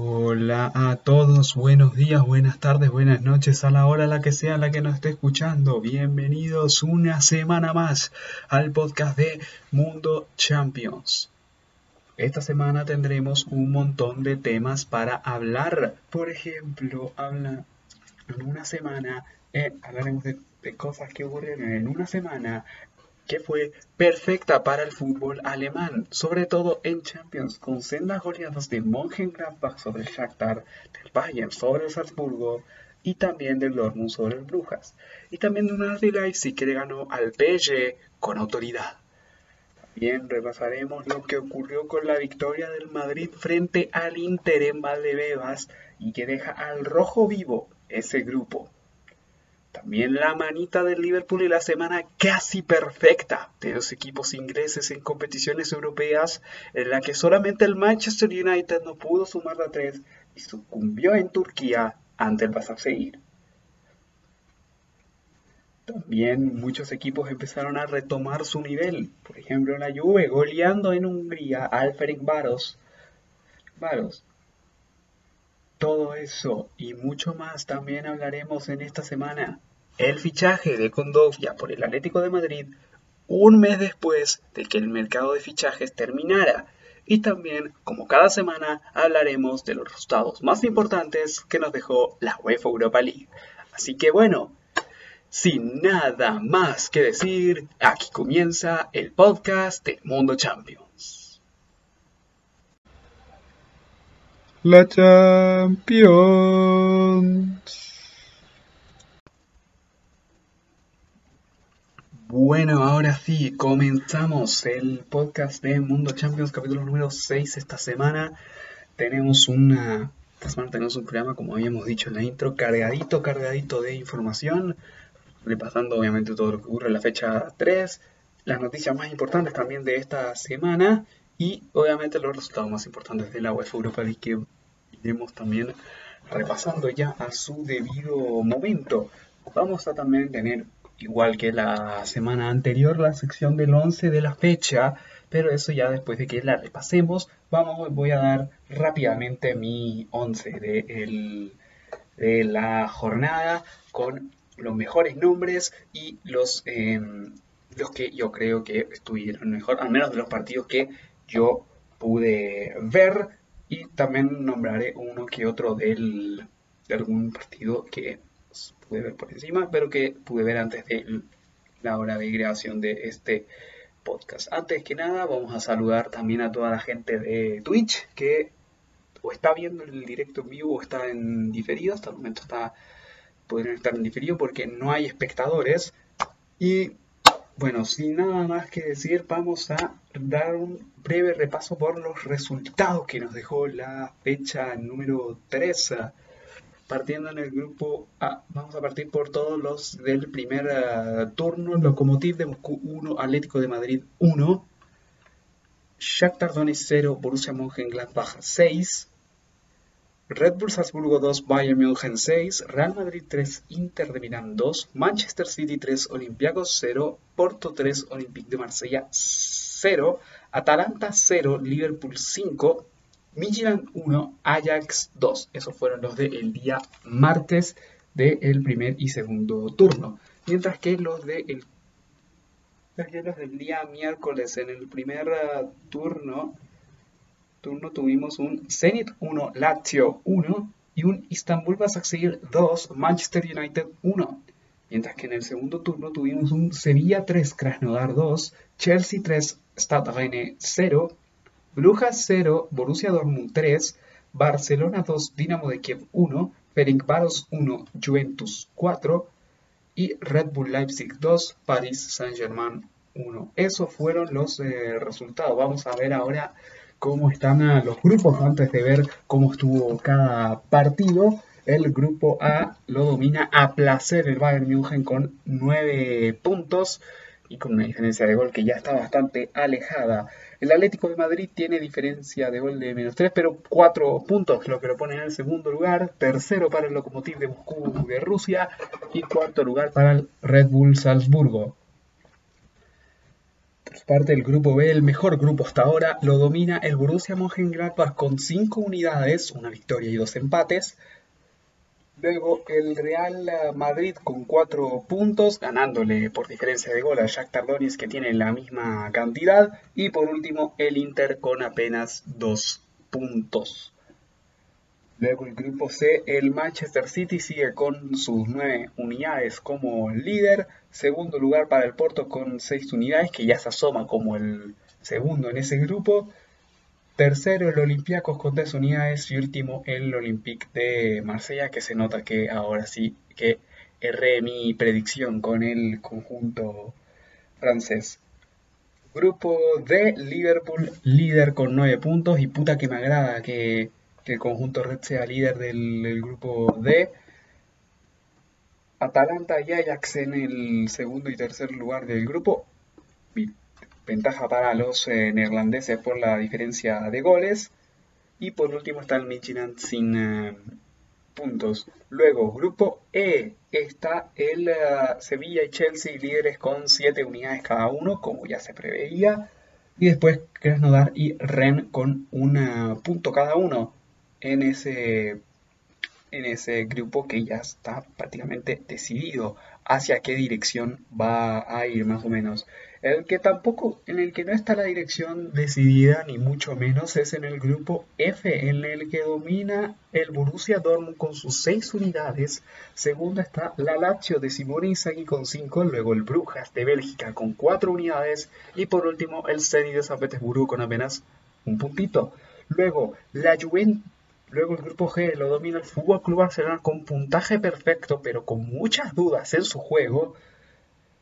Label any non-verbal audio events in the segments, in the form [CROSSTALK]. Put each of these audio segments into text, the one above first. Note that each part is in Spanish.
Hola a todos, buenos días, buenas tardes, buenas noches, a la hora la que sea la que nos esté escuchando. Bienvenidos una semana más al podcast de Mundo Champions. Esta semana tendremos un montón de temas para hablar. Por ejemplo, habla en una semana, eh, hablaremos de, de cosas que ocurrieron en una semana que fue perfecta para el fútbol alemán, sobre todo en Champions, con sendas goleadas de Mönchengladbach sobre el Shakhtar, del Bayern sobre el Salzburgo y también del Dortmund sobre el Brujas, y también de una de Leipzig que le ganó al PSG con autoridad. También repasaremos lo que ocurrió con la victoria del Madrid frente al Inter en Valdebebas y que deja al rojo vivo ese grupo. También la manita del Liverpool y la semana casi perfecta de los equipos ingleses en competiciones europeas, en la que solamente el Manchester United no pudo sumar la 3 y sucumbió en Turquía ante el Basaksehir. También muchos equipos empezaron a retomar su nivel. Por ejemplo, la Juve goleando en Hungría al Ferenc Varos. Varos todo eso y mucho más también hablaremos en esta semana. El fichaje de Condovia por el Atlético de Madrid un mes después de que el mercado de fichajes terminara. Y también, como cada semana, hablaremos de los resultados más importantes que nos dejó la UEFA Europa League. Así que bueno, sin nada más que decir, aquí comienza el podcast de Mundo Champions. la Champions. Bueno, ahora sí, comenzamos el podcast de Mundo Champions, capítulo número 6 esta semana. Tenemos una... Esta semana tenemos un programa, como habíamos dicho en la intro, cargadito, cargadito de información, repasando obviamente todo lo que ocurre en la fecha 3, las noticias más importantes también de esta semana y obviamente los resultados más importantes de la UEFA Europa League que iremos también repasando ya a su debido momento. Vamos a también tener, igual que la semana anterior, la sección del 11 de la fecha, pero eso ya después de que la repasemos, vamos, voy a dar rápidamente mi 11 de, de la jornada con los mejores nombres y los, em, los que yo creo que estuvieron mejor, al menos de los partidos que yo pude ver. Y también nombraré uno que otro del, de algún partido que pude ver por encima, pero que pude ver antes de la hora de creación de este podcast. Antes que nada, vamos a saludar también a toda la gente de Twitch que o está viendo el directo en vivo o está en diferido. Hasta el momento está podrían estar en diferido porque no hay espectadores. Y bueno, sin nada más que decir, vamos a dar un breve repaso por los resultados que nos dejó la fecha número 3. Partiendo en el grupo A, vamos a partir por todos los del primer eh, turno. Lokomotiv de Moscú 1, Atlético de Madrid 1, Shakhtar Donetsk 0, Borussia Mönchengladbach 6, Red Bull Salzburgo 2, Bayern München 6, Real Madrid 3, Inter de Milán 2, Manchester City 3, Olympiacos 0, Porto 3, Olympique de Marsella 0, Atalanta 0, Liverpool 5, Midtjylland 1, Ajax 2. Esos fueron los del día martes del primer y segundo turno. Mientras que los, de el, los del día miércoles en el primer uh, turno turno tuvimos un Zenit 1, Lazio 1 y un Istanbul Basaksehir 2, Manchester United 1. Mientras que en el segundo turno tuvimos un Sevilla 3, Krasnodar 2, Chelsea 3, Stade Rennes 0, Brujas 0, Borussia Dortmund 3, Barcelona 2, Dinamo de Kiev 1, Ferencváros 1, Juventus 4 y Red Bull Leipzig 2, Paris Saint-Germain 1. Esos fueron los eh, resultados. Vamos a ver ahora cómo están los grupos antes de ver cómo estuvo cada partido. El grupo A lo domina a placer el Bayern München con 9 puntos y con una diferencia de gol que ya está bastante alejada. El Atlético de Madrid tiene diferencia de gol de menos 3, pero 4 puntos, lo que lo pone en segundo lugar. Tercero para el Lokomotiv de Moscú de Rusia y cuarto lugar para el Red Bull Salzburgo. Por parte del grupo B, el mejor grupo hasta ahora, lo domina el Borussia Mönchengladbach con 5 unidades, una victoria y dos empates. Luego el Real Madrid con 4 puntos, ganándole por diferencia de gol a Shakhtar Donetsk que tiene la misma cantidad. Y por último el Inter con apenas 2 puntos. Luego el grupo C, el Manchester City sigue con sus 9 unidades como líder. Segundo lugar para el Porto con 6 unidades, que ya se asoma como el segundo en ese grupo. Tercero el Olympiacos con 3 unidades y último el Olympique de Marsella, que se nota que ahora sí que erré mi predicción con el conjunto francés. Grupo D, Liverpool líder con 9 puntos y puta que me agrada que que el conjunto Red sea líder del, grupo D. Atalanta y Ajax en el segundo y tercer lugar del grupo. Ventaja para los eh, neerlandeses por la diferencia de goles. Y por último está el Midtjylland sin eh, puntos. Luego, grupo E, está el eh, Sevilla y Chelsea líderes con 7 unidades cada uno, como ya se preveía. Y después Krasnodar y Ren con un punto cada uno en ese, en ese grupo que ya está prácticamente decidido hacia qué dirección va a ir más o menos. El que tampoco, en el que no está la dirección decidida, ni mucho menos, es en el grupo F, en el que domina el Borussia Dortmund con sus 6 unidades. Segundo está la Lazio de Simone Inzaghi con 5, luego el Brujas de Bélgica con 4 unidades y por último el Zenit de San Petersburgo con apenas un puntito. Luego la Juventus Luego el grupo G lo domina el Fútbol Club Barcelona con puntaje perfecto, pero con muchas dudas en su juego.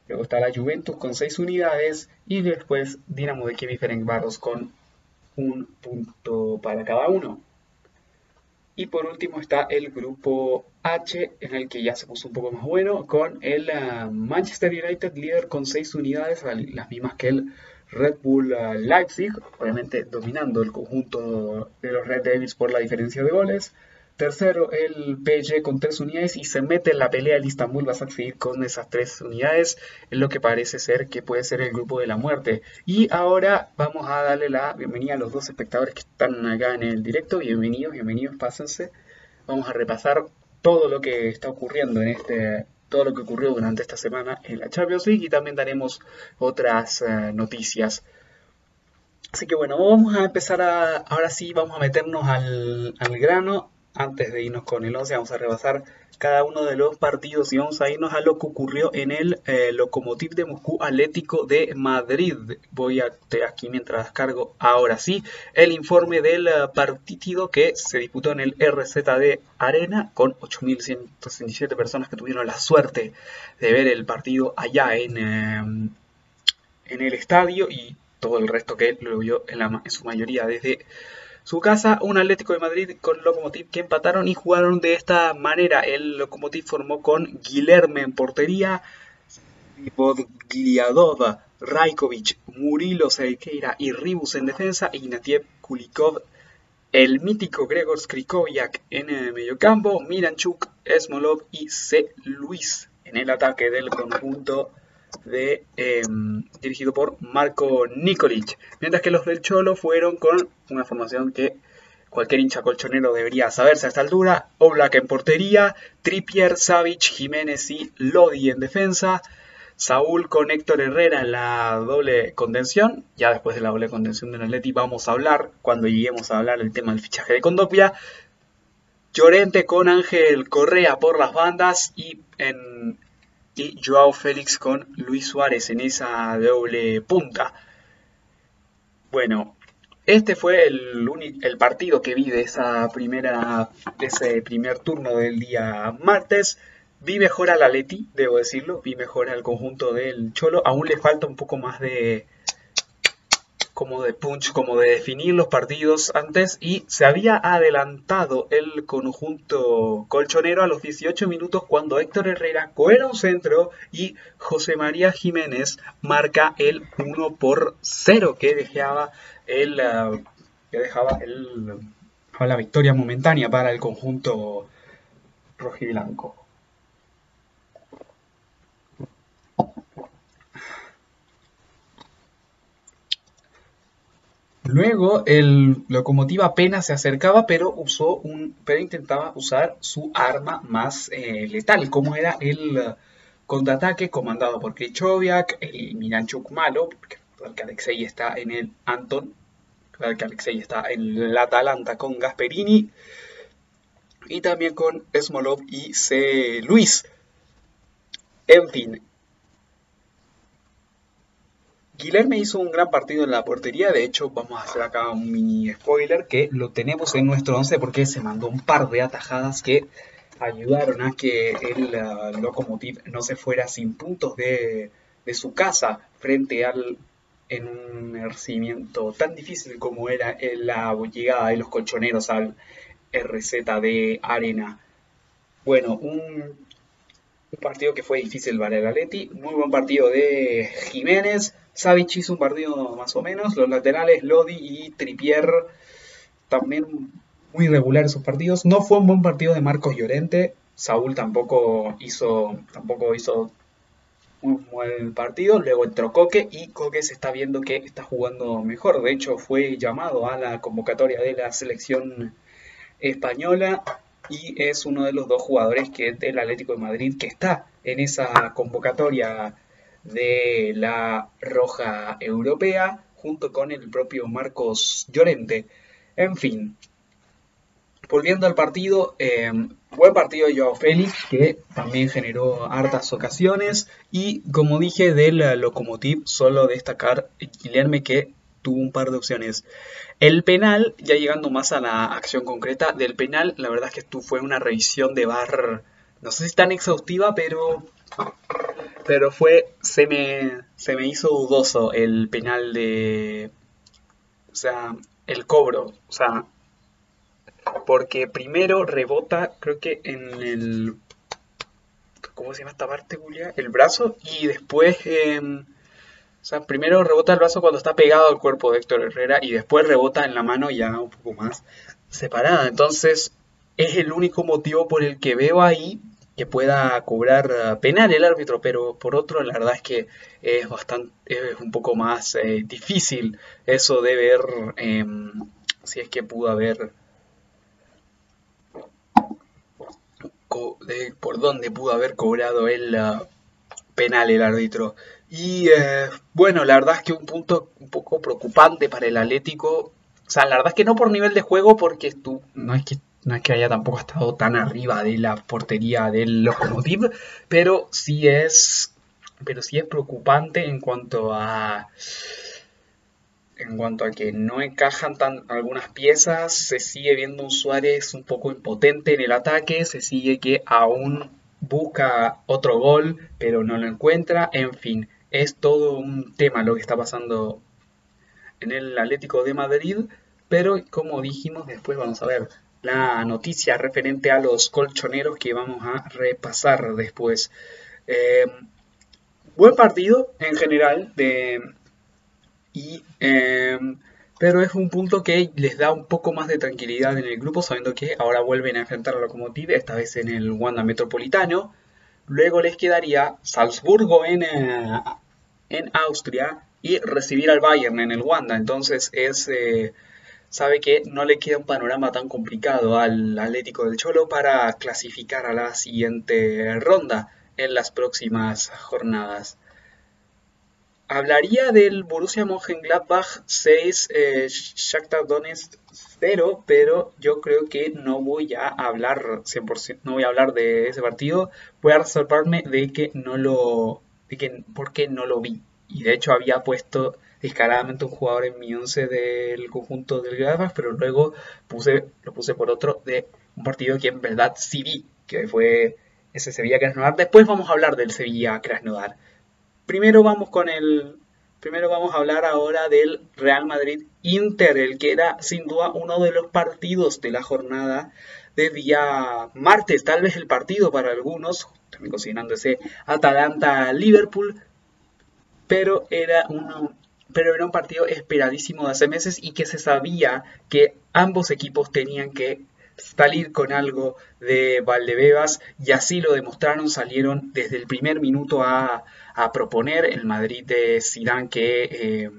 Luego está la Juventus con 6 unidades y después Dinamo de Kiev y con un punto para cada uno. Y por último está el grupo H, en el que ya se puso un poco más bueno, con el ah, Manchester United líder con 6 unidades, las mismas que el Red Bull Leipzig, obviamente dominando el conjunto de los Red Devils por la diferencia de goles. Tercero, el PSG con tres unidades y se mete en la pelea el Istanbul va a seguir con esas tres unidades, en lo que parece ser que puede ser el grupo de la muerte. Y ahora vamos a darle la bienvenida a los dos espectadores que están acá en el directo. Bienvenidos, bienvenidos, pásense. Vamos a repasar todo lo que está ocurriendo en este todo lo que ocurrió durante esta semana en la Champions League y también daremos otras eh, noticias. Así que bueno, vamos a empezar a, ahora sí, vamos a meternos al, al grano. Antes de irnos con el 11, vamos a rebasar cada uno de los partidos y vamos a irnos a lo que ocurrió en el eh, Lokomotiv de Moscú Atlético de Madrid. Voy a aquí mientras cargo ahora sí el informe del eh, partido que se disputó en el RZD Arena con 8.167 personas que tuvieron la suerte de ver el partido allá en, eh, en el estadio y todo el resto que lo vio en, en su mayoría desde su casa, un Atlético de Madrid con Lokomotiv que empataron y jugaron de esta manera. El Lokomotiv formó con Guilherme en portería, Vodgliadov, Rajkovic, Murilo Seikeira y Ribus en defensa, Ignatiev Kulikov, el mítico Gregor Skrikoviak en el mediocampo, Miranchuk, Smolov y C. Luis en el ataque del conjunto em, dirigido por Marco Nikolic. Mientras que los del Cholo fueron con una formación que cualquier hincha colchonero debería saberse a esta altura. Oblak en portería, Trippier, Savic, Jiménez y Lodi en defensa. Saúl con Héctor Herrera en la doble contención. Ya después de la doble contención de Atleti vamos a hablar, cuando lleguemos a hablar el tema del fichaje de Condopia. Llorente con Ángel Correa por las bandas y en y Joao Félix con Luis Suárez en esa doble punta. Bueno, este fue el, el partido que vi de esa primera, ese primer turno del día martes. Vi mejor al Leti, debo decirlo, vi mejor al conjunto del Cholo. Aún le falta un poco más de, como de punch, como de definir los partidos antes y se había adelantado el conjunto colchonero a los 18 minutos cuando Héctor Herrera coera un centro y José María Jiménez marca el 1 por 0 que dejaba el uh, que dejaba el, la victoria momentánea para el conjunto rojiblanco. Luego el locomotiva apenas se acercaba, pero usó un, pero intentaba usar su arma más eh, letal, como era el uh, contraataque comandado por Krychowiak, el Miranchuk malo, porque que Alexei está en el Anton, que Alexei está en el Atalanta con Gasperini y también con Smolov y C. Luis. En fin, Guilherme hizo un gran partido en la portería, de hecho vamos a hacer acá un mini spoiler que lo tenemos en nuestro 11 porque se mandó un par de atajadas que ayudaron a que el uh, no se fuera sin puntos de, de, su casa frente al en un recibimiento tan difícil como era la llegada de los colchoneros al RZ de Arena. Bueno, un, un partido que fue difícil para el Atleti, muy buen partido de Jiménez, Savic hizo un partido más o menos. Los laterales, Lodi y Tripier, también muy regular esos partidos. No fue un buen partido de Marcos Llorente. Saúl tampoco hizo, tampoco hizo un buen partido. Luego entró Coque y Coque se está viendo que está jugando mejor. De hecho, fue llamado a la convocatoria de la selección española y es uno de los dos jugadores que del Atlético de Madrid que está en esa convocatoria de la Roja Europea junto con el propio Marcos Llorente. En fin, volviendo al partido, eh, buen partido de Joao Félix que también generó hartas ocasiones y como dije del Locomotiv solo destacar Guilherme que tuvo un par de opciones. El penal, ya llegando más a la acción concreta del penal, la verdad es que esto fue una revisión de bar, no sé si tan exhaustiva, pero pero fue, se me, se me hizo dudoso el penal de, o sea, el cobro, o sea, porque primero rebota, creo que en el, ¿cómo se llama esta parte, Julia? El brazo, y después, o sea, primero rebota el brazo cuando está pegado al cuerpo de Héctor Herrera, y después rebota en la mano ya un poco más separada, entonces es el único motivo por el que veo ahí que pueda cobrar eh, penal el árbitro, pero por otro la verdad es que es bastante es un poco más eh, difícil eso de ver em, si es que pudo haber por dónde pudo haber cobrado el eh, penal el árbitro. Y bueno, la verdad es que un punto un poco preocupante para el Atlético. O sea, la verdad es que no por nivel de juego, porque tú, no es que no es que haya tampoco estado tan arriba de la portería del Lokomotiv, pero sí es, pero sí es preocupante en cuanto a en cuanto a que no encajan tan algunas piezas, se sigue viendo un Suárez un poco impotente en el ataque, se sigue que aún busca otro gol, pero no lo encuentra, en fin, es todo un tema lo que está pasando en el Atlético de Madrid, pero como dijimos, después vamos a ver la noticia referente a los colchoneros que vamos a repasar después. Eh, buen partido en general, y, eh, pero es un punto que les da un poco más de tranquilidad en el grupo, sabiendo que ahora vuelven a enfrentar a Lokomotiv, esta vez en el Wanda Metropolitano. Luego les quedaría Salzburgo en, eh, en Austria y recibir al Bayern en el Wanda. Entonces es sabe que no le queda un panorama tan complicado al Atlético del Cholo para clasificar a la siguiente ronda en las próximas jornadas. Hablaría del Borussia Mönchengladbach 6, eh, Shakhtar Donetsk 0, pero yo creo que no voy a hablar 100%, no voy a hablar de ese partido. Voy a reservarme de que no lo, de que no lo vi. Y de hecho había puesto descaradamente un jugador en mi 11 del conjunto del Gladbach, pero luego puse, lo puse por otro de un partido que en verdad sí vi, que fue ese Sevilla Krasnodar. Después vamos a hablar del Sevilla Krasnodar. Primero vamos con el primero vamos a hablar ahora del Real Madrid Inter, el que era sin duda uno de los partidos de la jornada de día martes, tal vez el partido para algunos, también considerando ese Atalanta Liverpool, pero era uno pero era un partido esperadísimo de hace meses y que se sabía que ambos equipos tenían que salir con algo de Valdebebas y así lo demostraron, salieron desde el primer minuto a, proponer el Madrid de Zidane que, eh,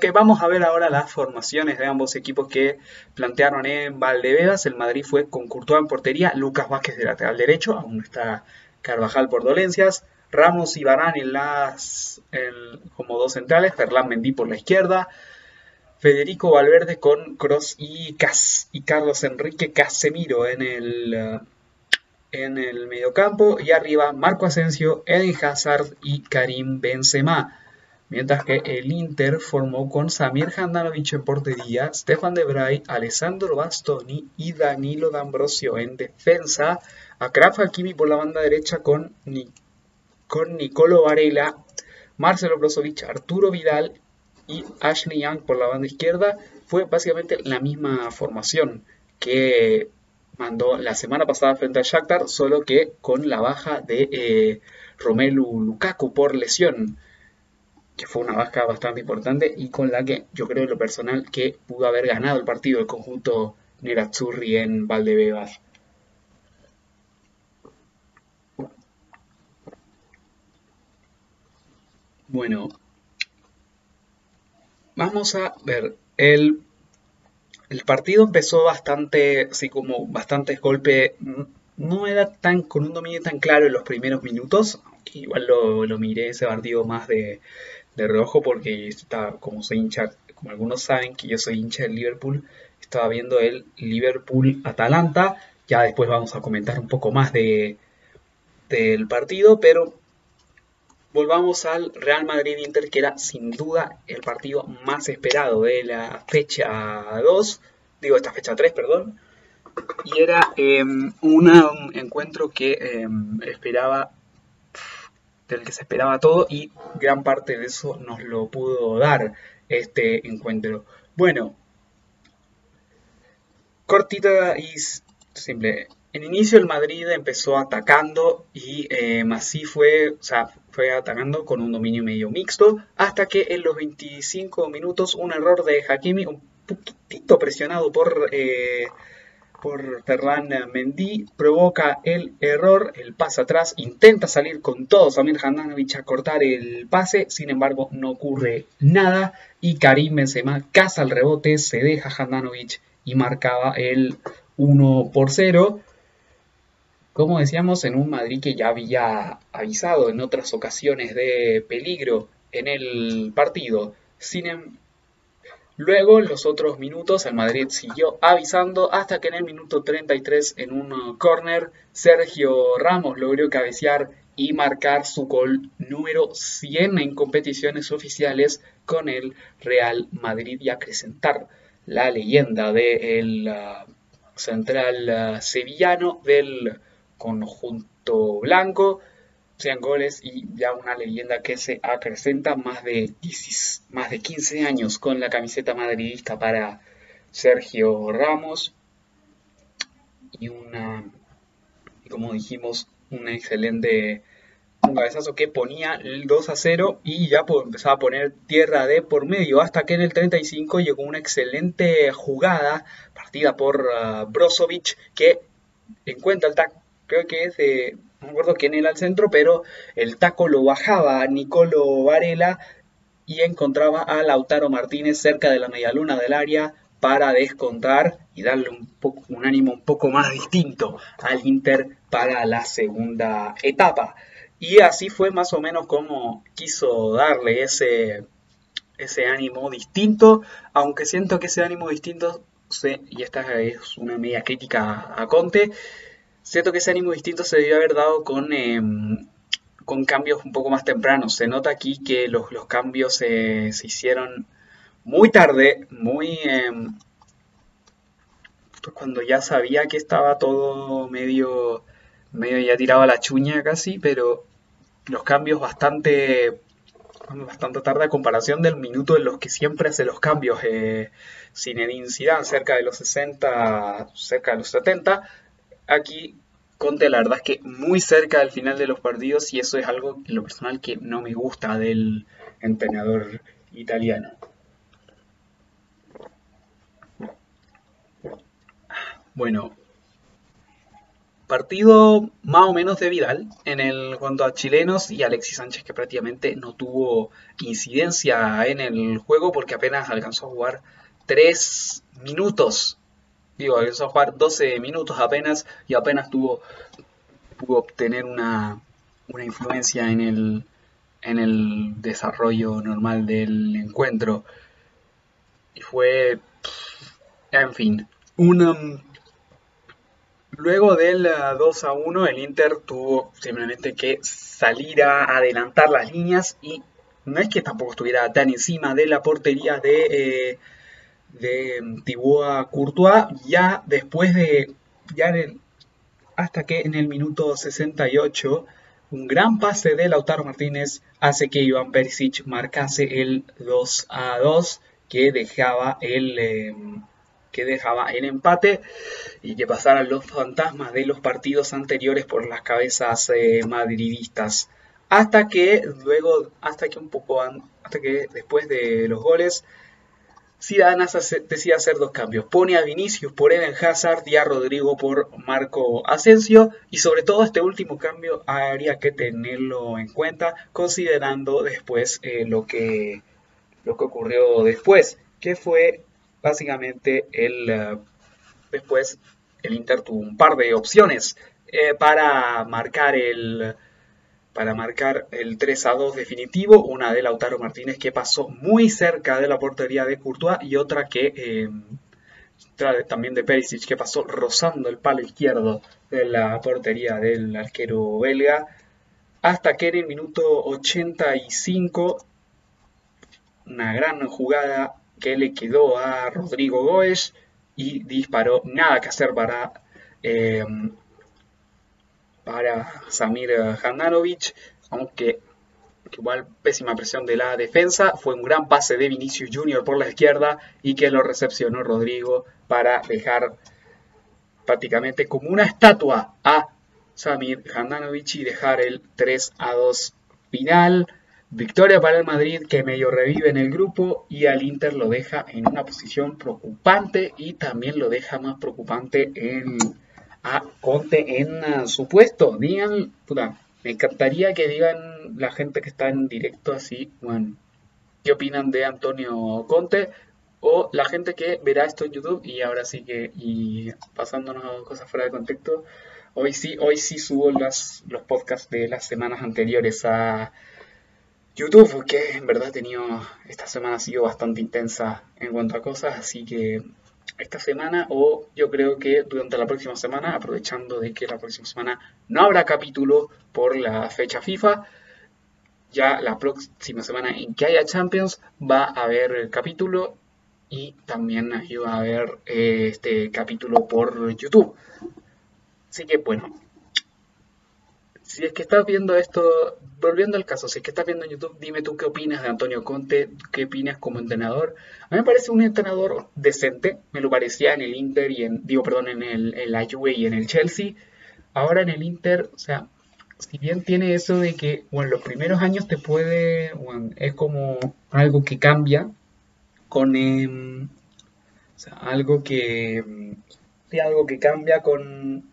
que vamos a ver ahora las formaciones de ambos equipos que plantearon en Valdebebas. El Madrid fue con Courtois en portería, Lucas Vázquez de lateral derecho, aún está Carvajal por dolencias, Ramos y Barán en las como dos centrales, Ferland Mendy por la izquierda, Federico Valverde con Cross y, y Carlos Enrique Casemiro en el en el mediocampo y arriba Marco Asensio, Eden Hazard y Karim Benzema. Mientras que el Inter formó con Samir Handanovic en portería, Stefan de Vrij, Alessandro Bastoni y Danilo D'Ambrosio en defensa, a Kraf Hakimi por la banda derecha con, con Nicolo Varela, Marcelo Brozovic, Arturo Vidal y Ashley Young por la banda izquierda. Fue básicamente la misma formación que mandó la semana pasada frente al Shakhtar, solo que con la baja de eh, Romelu Lukaku por lesión, que fue una baja bastante importante y con la que yo creo en lo personal que pudo haber ganado el partido el conjunto Nerazzurri en Valdebebas. Bueno, vamos a ver el el partido empezó bastante, así como bastantes golpes. No era tan con un dominio tan claro en los primeros minutos. Aunque igual lo, miré ese partido más de, de porque estaba, como soy hincha, como algunos saben que yo soy hincha del Liverpool, estaba viendo el Liverpool-Atalanta. Ya después vamos a comentar un poco más de, del partido, pero volvamos al Real Madrid-Inter, que era sin duda el partido más esperado de la fecha 2, digo, esta fecha 3, perdón. Y era em, un encuentro que em, esperaba, del que se esperaba todo y gran parte de eso nos lo pudo dar este encuentro. Bueno, cortita y simple. En inicio el Madrid empezó atacando y eh, así fue, o sea, fue atacando con un dominio medio mixto hasta que en los 25 minutos un error de Hakimi, un poquitito presionado por, eh, por Ferran Mendy, provoca el error, el pase atrás, intenta salir con todo Samir Handanovic a cortar el pase, sin embargo no ocurre nada y Karim Benzema caza el rebote, se deja Handanovic y marcaba el 1 por 0 como decíamos, en un Madrid que ya había avisado en otras ocasiones de peligro en el partido. Em, Luego, en los otros minutos, el Madrid siguió avisando hasta que en el minuto 33, en un corner, Sergio Ramos logró cabecear y marcar su gol número 100 en competiciones oficiales con el Real Madrid y acrecentar la leyenda del uh, central uh, sevillano del conjunto blanco, 100 goles y ya una leyenda que se acrecenta más de, más de 15 años con la camiseta madridista para Sergio Ramos. Y una, como dijimos, un excelente cabezazo que ponía el 2 a 0 y ya empezaba a poner tierra de por medio hasta que en el 35 llegó una excelente jugada partida por uh, Brozovic que encuentra el tac creo que es de, no me acuerdo quién era el centro, pero el taco lo bajaba Nicolo Varela y encontraba a Lautaro Martínez cerca de la medialuna del área para descontar y darle un, poco, un ánimo un poco más distinto al Inter para la segunda etapa. Y así fue más o menos como quiso darle ese, ese ánimo distinto, aunque siento que ese ánimo distinto, y esta es una media crítica a Conte, Siento que ese ánimo distinto se debió haber dado con, em, con cambios un poco más tempranos. Se nota aquí que los, cambios se hicieron muy tarde, muy... Em, cuando ya sabía que estaba todo medio, medio ya tirado a la chuña casi, pero los cambios bastante bastante tarde a comparación del minuto en los que siempre hace los cambios eh, Zinedine Zidane cerca de los 60 cerca de los 70 aquí Conte la verdad es que muy cerca del final de los partidos y eso es algo en lo personal que no me gusta del entrenador italiano. Bueno, partido más o menos de Vidal en el cuanto a chilenos y Alexis Sánchez que prácticamente no tuvo incidencia en el juego porque apenas alcanzó a jugar 3 minutos. Digo, alcanzó a jugar 12 minutos apenas y apenas tuvo pudo obtener una, una influencia en el, en el desarrollo normal del encuentro. Y fue, en fin, una Luego del 2 a 1, el Inter tuvo simplemente que salir a adelantar las líneas y no es que tampoco estuviera tan encima de la portería de, eh, de Thibaut Courtois, ya después de, ya hasta que en el minuto 68, un gran pase de Lautaro Martínez hace que Iván Perisic marcase el 2 a 2 que dejaba el... Eh, que dejaba el empate y que pasaran los fantasmas de los partidos anteriores por las cabezas eh, madridistas. Hasta que luego, hasta que un poco, hasta que después de los goles, Zidane decide hacer dos cambios. Pone a Vinicius por Eden Hazard y a Rodrigo por Marco Asensio. Y sobre todo este último cambio habría que tenerlo en cuenta considerando después eh, lo, que, lo que ocurrió después, que fue básicamente el, eh, después el Inter tuvo un par de opciones eh, para marcar el para marcar el 3 a 2 definitivo, una de Lautaro Martínez que pasó muy cerca de la portería de Courtois y otra que eh, también de Perisic que pasó rozando el palo izquierdo de la portería del arquero belga hasta que en el minuto 85 una gran jugada que le quedó a Rodrigo Goes y disparó. Nada que hacer para, eh, para Samir Handanovic, aunque igual pésima presión de la defensa. Fue un gran pase de Vinicius Jr. por la izquierda y que lo recepcionó Rodrigo para dejar prácticamente como una estatua a Samir Handanovic y dejar el 3 a 2 final. Victoria para el Madrid que medio revive en el grupo y al Inter lo deja en una posición preocupante y también lo deja más preocupante en, a Conte en su puesto. Digan, me encantaría que digan la gente que está en directo así, bueno, qué opinan de Antonio Conte o la gente que verá esto en YouTube y ahora sí que, y pasándonos cosas fuera de contexto, hoy sí, hoy sí subo las, los podcasts de las semanas anteriores a YouTube, que en verdad he tenido, esta semana ha sido bastante intensa en cuanto a cosas, así que esta semana o yo creo que durante la próxima semana, aprovechando de que la próxima semana no habrá capítulo por la fecha FIFA, ya la próxima semana en que haya Champions va a haber el capítulo y también va a haber eh, este capítulo por YouTube. Así que bueno, si es que estás viendo esto, volviendo al caso, si es que estás viendo en YouTube, dime tú qué opinas de Antonio Conte, qué opinas como entrenador. A mí me parece un entrenador decente, me lo parecía en el Inter y en, digo, perdón, en, el, en la Juve y en el Chelsea. Ahora en el Inter, o sea, si bien tiene eso de que, bueno, los primeros años te puede, es como algo que cambia con, em, o sea, algo que, algo que cambia con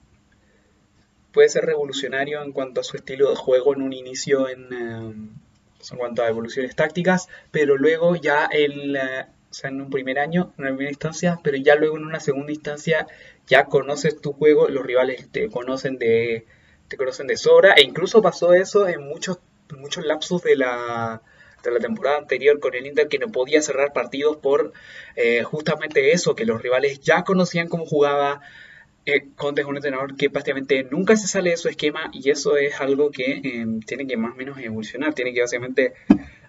puede ser revolucionario en cuanto a su estilo de juego en un inicio en, em, en cuanto a evoluciones tácticas, pero luego ya en, o sea, en un primer año, en una primera instancia, pero ya luego en una segunda instancia ya conoces tu juego, los rivales te conocen de, te conocen de sobra, e incluso pasó eso en muchos, muchos lapsos de la, de la temporada anterior con el Inter que no podía cerrar partidos por eh, justamente eso, que los rivales ya conocían cómo jugaba, eh, Conte es un entrenador que prácticamente nunca se sale de su esquema y eso es algo que em, tiene que más o menos evolucionar, tiene que básicamente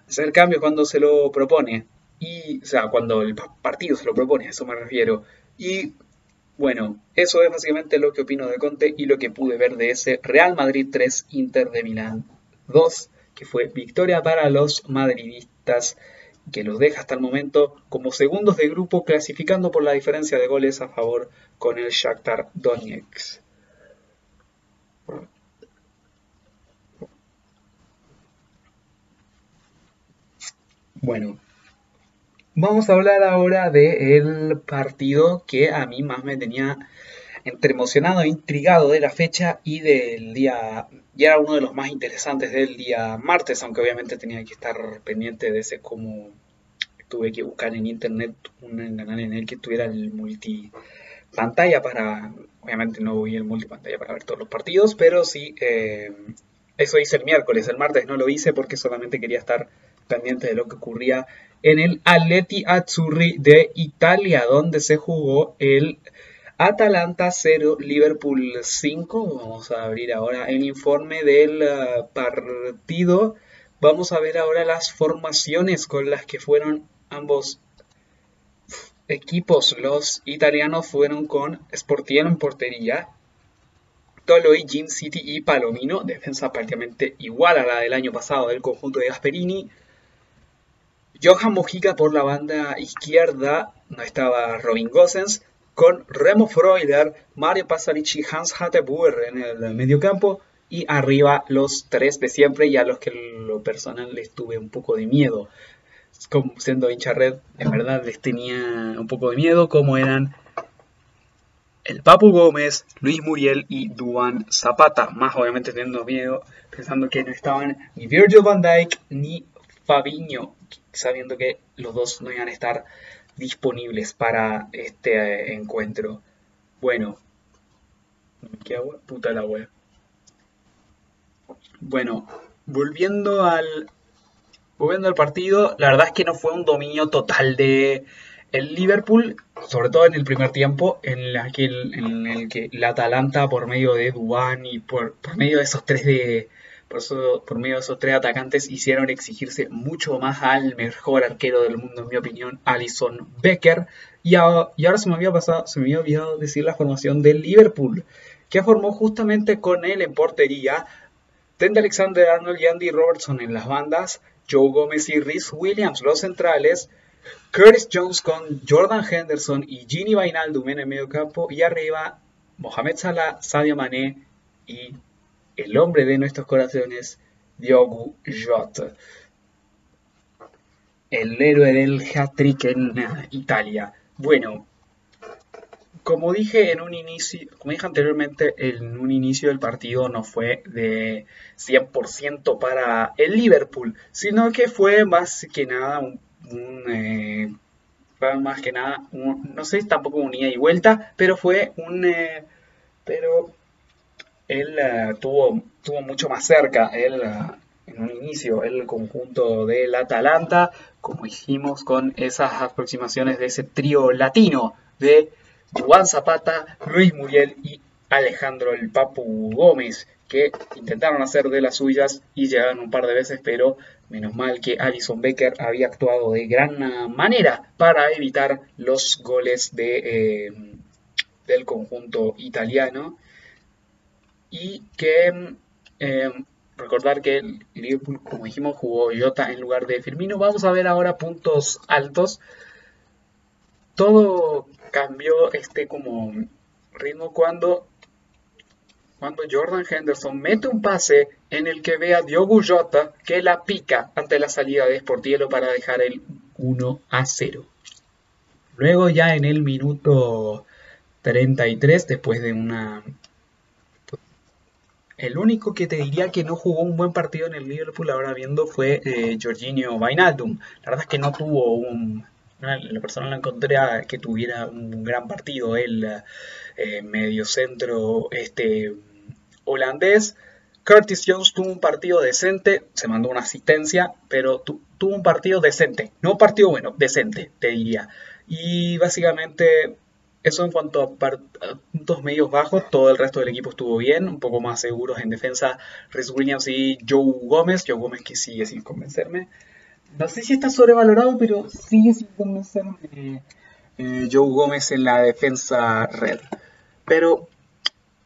hacer cambios cuando se lo propone. Y, o sea, cuando el partido se lo propone, a eso me refiero. Y bueno, eso es básicamente lo que opino de Conte y lo que pude ver de ese Real Madrid 3, Inter de Milán 2, que fue victoria para los madridistas que los deja hasta el momento como segundos de grupo clasificando por la diferencia de goles a favor con el Shakhtar Donetsk. Bueno, vamos a hablar ahora del partido que a mí más me tenía entre emocionado e intrigado de la fecha y del día, y era uno de los más interesantes del día martes, aunque obviamente tenía que estar pendiente de ese como tuve que buscar en internet un canal en el que tuviera el multi pantalla para, obviamente no voy el multipantalla para ver todos los partidos, pero sí, eh, eso hice el miércoles, el martes no lo hice porque solamente quería estar pendiente de lo que ocurría en el Atleti Azzurri de Italia, donde se jugó el Atalanta 0, Liverpool 5. Vamos a abrir ahora el informe del uh, partido. Vamos a ver ahora las formaciones con las que fueron ambos equipos. Los italianos fueron con Sportiano en portería, Toloi, Gin City y Palomino. Defensa prácticamente igual a la del año pasado del conjunto de Gasperini. Johan Mojica por la banda izquierda, no estaba Robin Gosens, con Remo Freuler, Mario Pasalic y Hans Hattebuer en el mediocampo, y arriba los tres de siempre y a los que lo personal les tuve un poco de miedo. Como siendo hincha red, en verdad les tenía un poco de miedo, como eran el Papu Gómez, Luis Muriel y Duan Zapata. Más obviamente teniendo miedo, pensando que no estaban ni Virgil van Dijk ni Fabiño sabiendo que los dos no iban a estar disponibles para este eh, encuentro. Bueno, ¿qué agua? Puta la web. Bueno, volviendo al volviendo al partido, la verdad es que no fue un dominio total de el Liverpool, sobre todo en el primer tiempo, en, que, en el que la Atalanta por medio de Duan y por, por medio de esos tres de por eso, por medio de esos tres atacantes, hicieron exigirse mucho más al mejor arquero del mundo, en mi opinión, Alison Becker. Y, ahora se me había pasado, se me había olvidado decir la formación del Liverpool, que formó justamente con él en portería. Trent Alexander Arnold y Andy Robertson en las bandas, Joe Gómez y Rhys Williams los centrales, Curtis Jones con Jordan Henderson y Ginny Vainaldum en el medio campo y arriba Mohamed Salah, Sadio Mané y el hombre de nuestros corazones, Diogo Jota, el héroe del hat-trick en Italia. Bueno, como dije en un inicio, como dije anteriormente, en un inicio del partido no fue de 100% para el Liverpool, sino que fue más que nada un, eh, más que nada, no sé, tampoco un ida y vuelta, pero fue un, eh, pero él eh, tuvo, tuvo mucho más cerca él, eh, en un inicio el conjunto del Atalanta, como hicimos con esas aproximaciones de ese trío latino de Juan Zapata, Luis Muriel y Alejandro el Papu Gómez, que intentaron hacer de las suyas y llegaron un par de veces, pero menos mal que Alison Becker había actuado de gran manera para evitar los goles de, eh, del conjunto italiano y que eh, recordar que el Liverpool, como dijimos, jugó Jota en lugar de Firmino. Vamos a ver ahora puntos altos. Todo cambió este como ritmo cuando, cuando Jordan Henderson mete un pase en el que ve a Diogo Jota que la pica ante la salida de Sportielo para dejar el 1 a 0. Luego ya en el minuto 33, después de una el único que te diría que no jugó un buen partido en el Liverpool ahora viendo fue eh, Jorginho Wijnaldum. La verdad es que no tuvo un... La persona la encontré que tuviera un gran partido. El eh, medio centro este, holandés. Curtis Jones tuvo un partido decente, se mandó una asistencia, pero tuvo un partido decente. No un partido bueno, decente, te diría. Y básicamente eso en cuanto a puntos medios bajos, todo el resto del equipo estuvo bien, un poco más seguros en defensa Rhys Williams y Joe Gómez. Joe Gómez que sigue sin convencerme. No sé si está sobrevalorado, pero sigue sin convencerme eh, Joe Gómez en la defensa red. Pero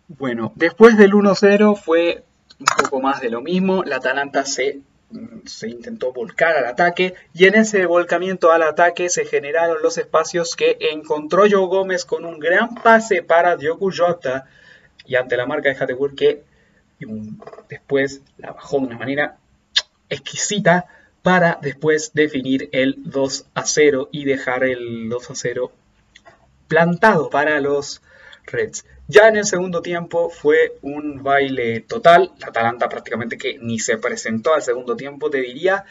bueno, después del 1-0 fue un poco más de lo mismo. La Atalanta se se intentó volcar al ataque y en ese volcamiento al ataque se generaron los espacios que encontró Joe Gómez con un gran pase para Diogo Jota y ante la marca de Hatteburg que después la bajó de una manera exquisita para después definir el 2 a 0 y dejar el 2 a 0 plantado para los Reds. Ya en el segundo tiempo fue un baile total. La Atalanta prácticamente que ni se presentó al segundo tiempo, te diría.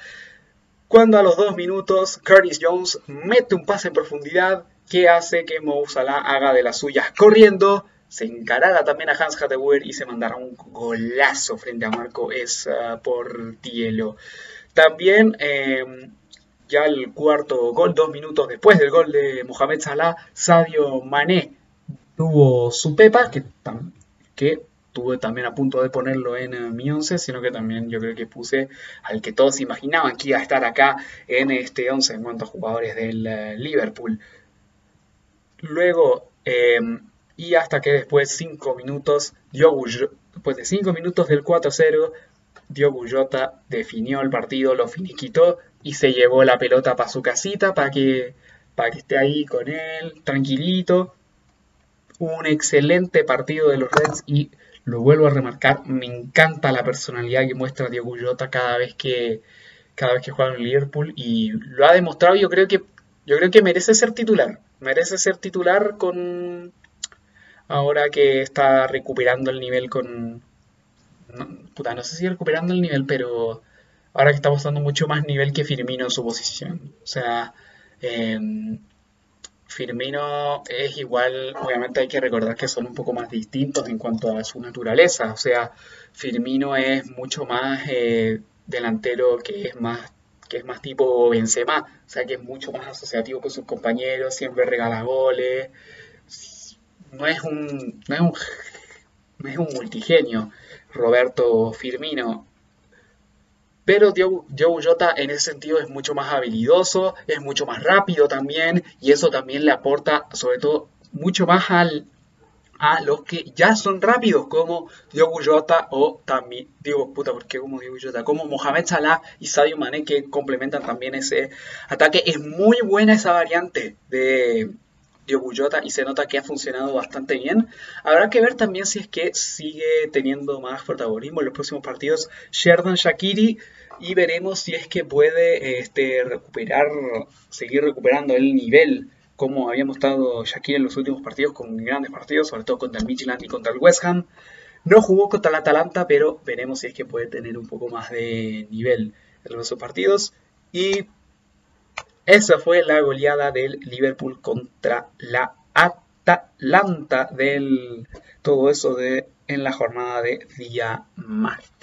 Cuando a los dos minutos Curtis Jones mete un pase en profundidad que hace que Mo Salah haga de las suyas corriendo, se encarara también a Hans Hattewuer y se mandara un golazo frente a Marco es por Tielo. También em, ya el cuarto gol, dos minutos después del gol de Mohamed Salah, Sadio Mané tuvo su pepa, que, que tuve también a punto de ponerlo en eh, mi 11, sino que también yo creo que puse al que todos imaginaban que iba a estar acá en este 11 en cuanto a jugadores del eh, Liverpool. Luego, em, y hasta que después, 5 minutos, después de 5 minutos del 4-0, Diogo definió el partido, lo finiquitó y se llevó la pelota para su casita para que, para que esté ahí con él, tranquilito. Un excelente partido de los Reds y lo vuelvo a remarcar, me encanta la personalidad que muestra Diogo Jota cada vez que cada vez que juega en Liverpool y lo ha demostrado, yo creo que yo creo que merece ser titular, merece ser titular con ahora que está recuperando el nivel con puta, no sé si recuperando el nivel, pero ahora que está mostrando mucho más nivel que Firmino en su posición. O sea, eh, Firmino es igual, obviamente hay que recordar que son un poco más distintos en cuanto a su naturaleza. O sea, Firmino es mucho más eh, delantero que es más que es más tipo Benzema, o sea que es mucho más asociativo con sus compañeros, siempre regala goles. No es un no es no es un multigenio Roberto Firmino pero Joe Jota en ese sentido es mucho más habilidoso, es mucho más rápido también, y eso también le aporta, sobre todo, mucho más al, a los que ya son rápidos, como Diogo Jota o también, digo, puta, porque como Diogo Jota, como Mohamed Salah y Sadio Mane que complementan también ese ataque. Es muy buena esa variante de, Diogo Jota y se nota que ha funcionado bastante bien. Habrá que ver también si es que sigue teniendo más protagonismo en los próximos partidos Sheridan Shakiri y veremos si es que puede este, recuperar, seguir recuperando el nivel como habíamos estado Shakiri en los últimos partidos con grandes partidos, sobre todo contra el Midland y contra el West Ham. No jugó contra el Atalanta, pero veremos si es que puede tener un poco más de nivel en los partidos. Y esa fue la goleada del Liverpool contra la Atalanta del todo eso de en la jornada de día martes.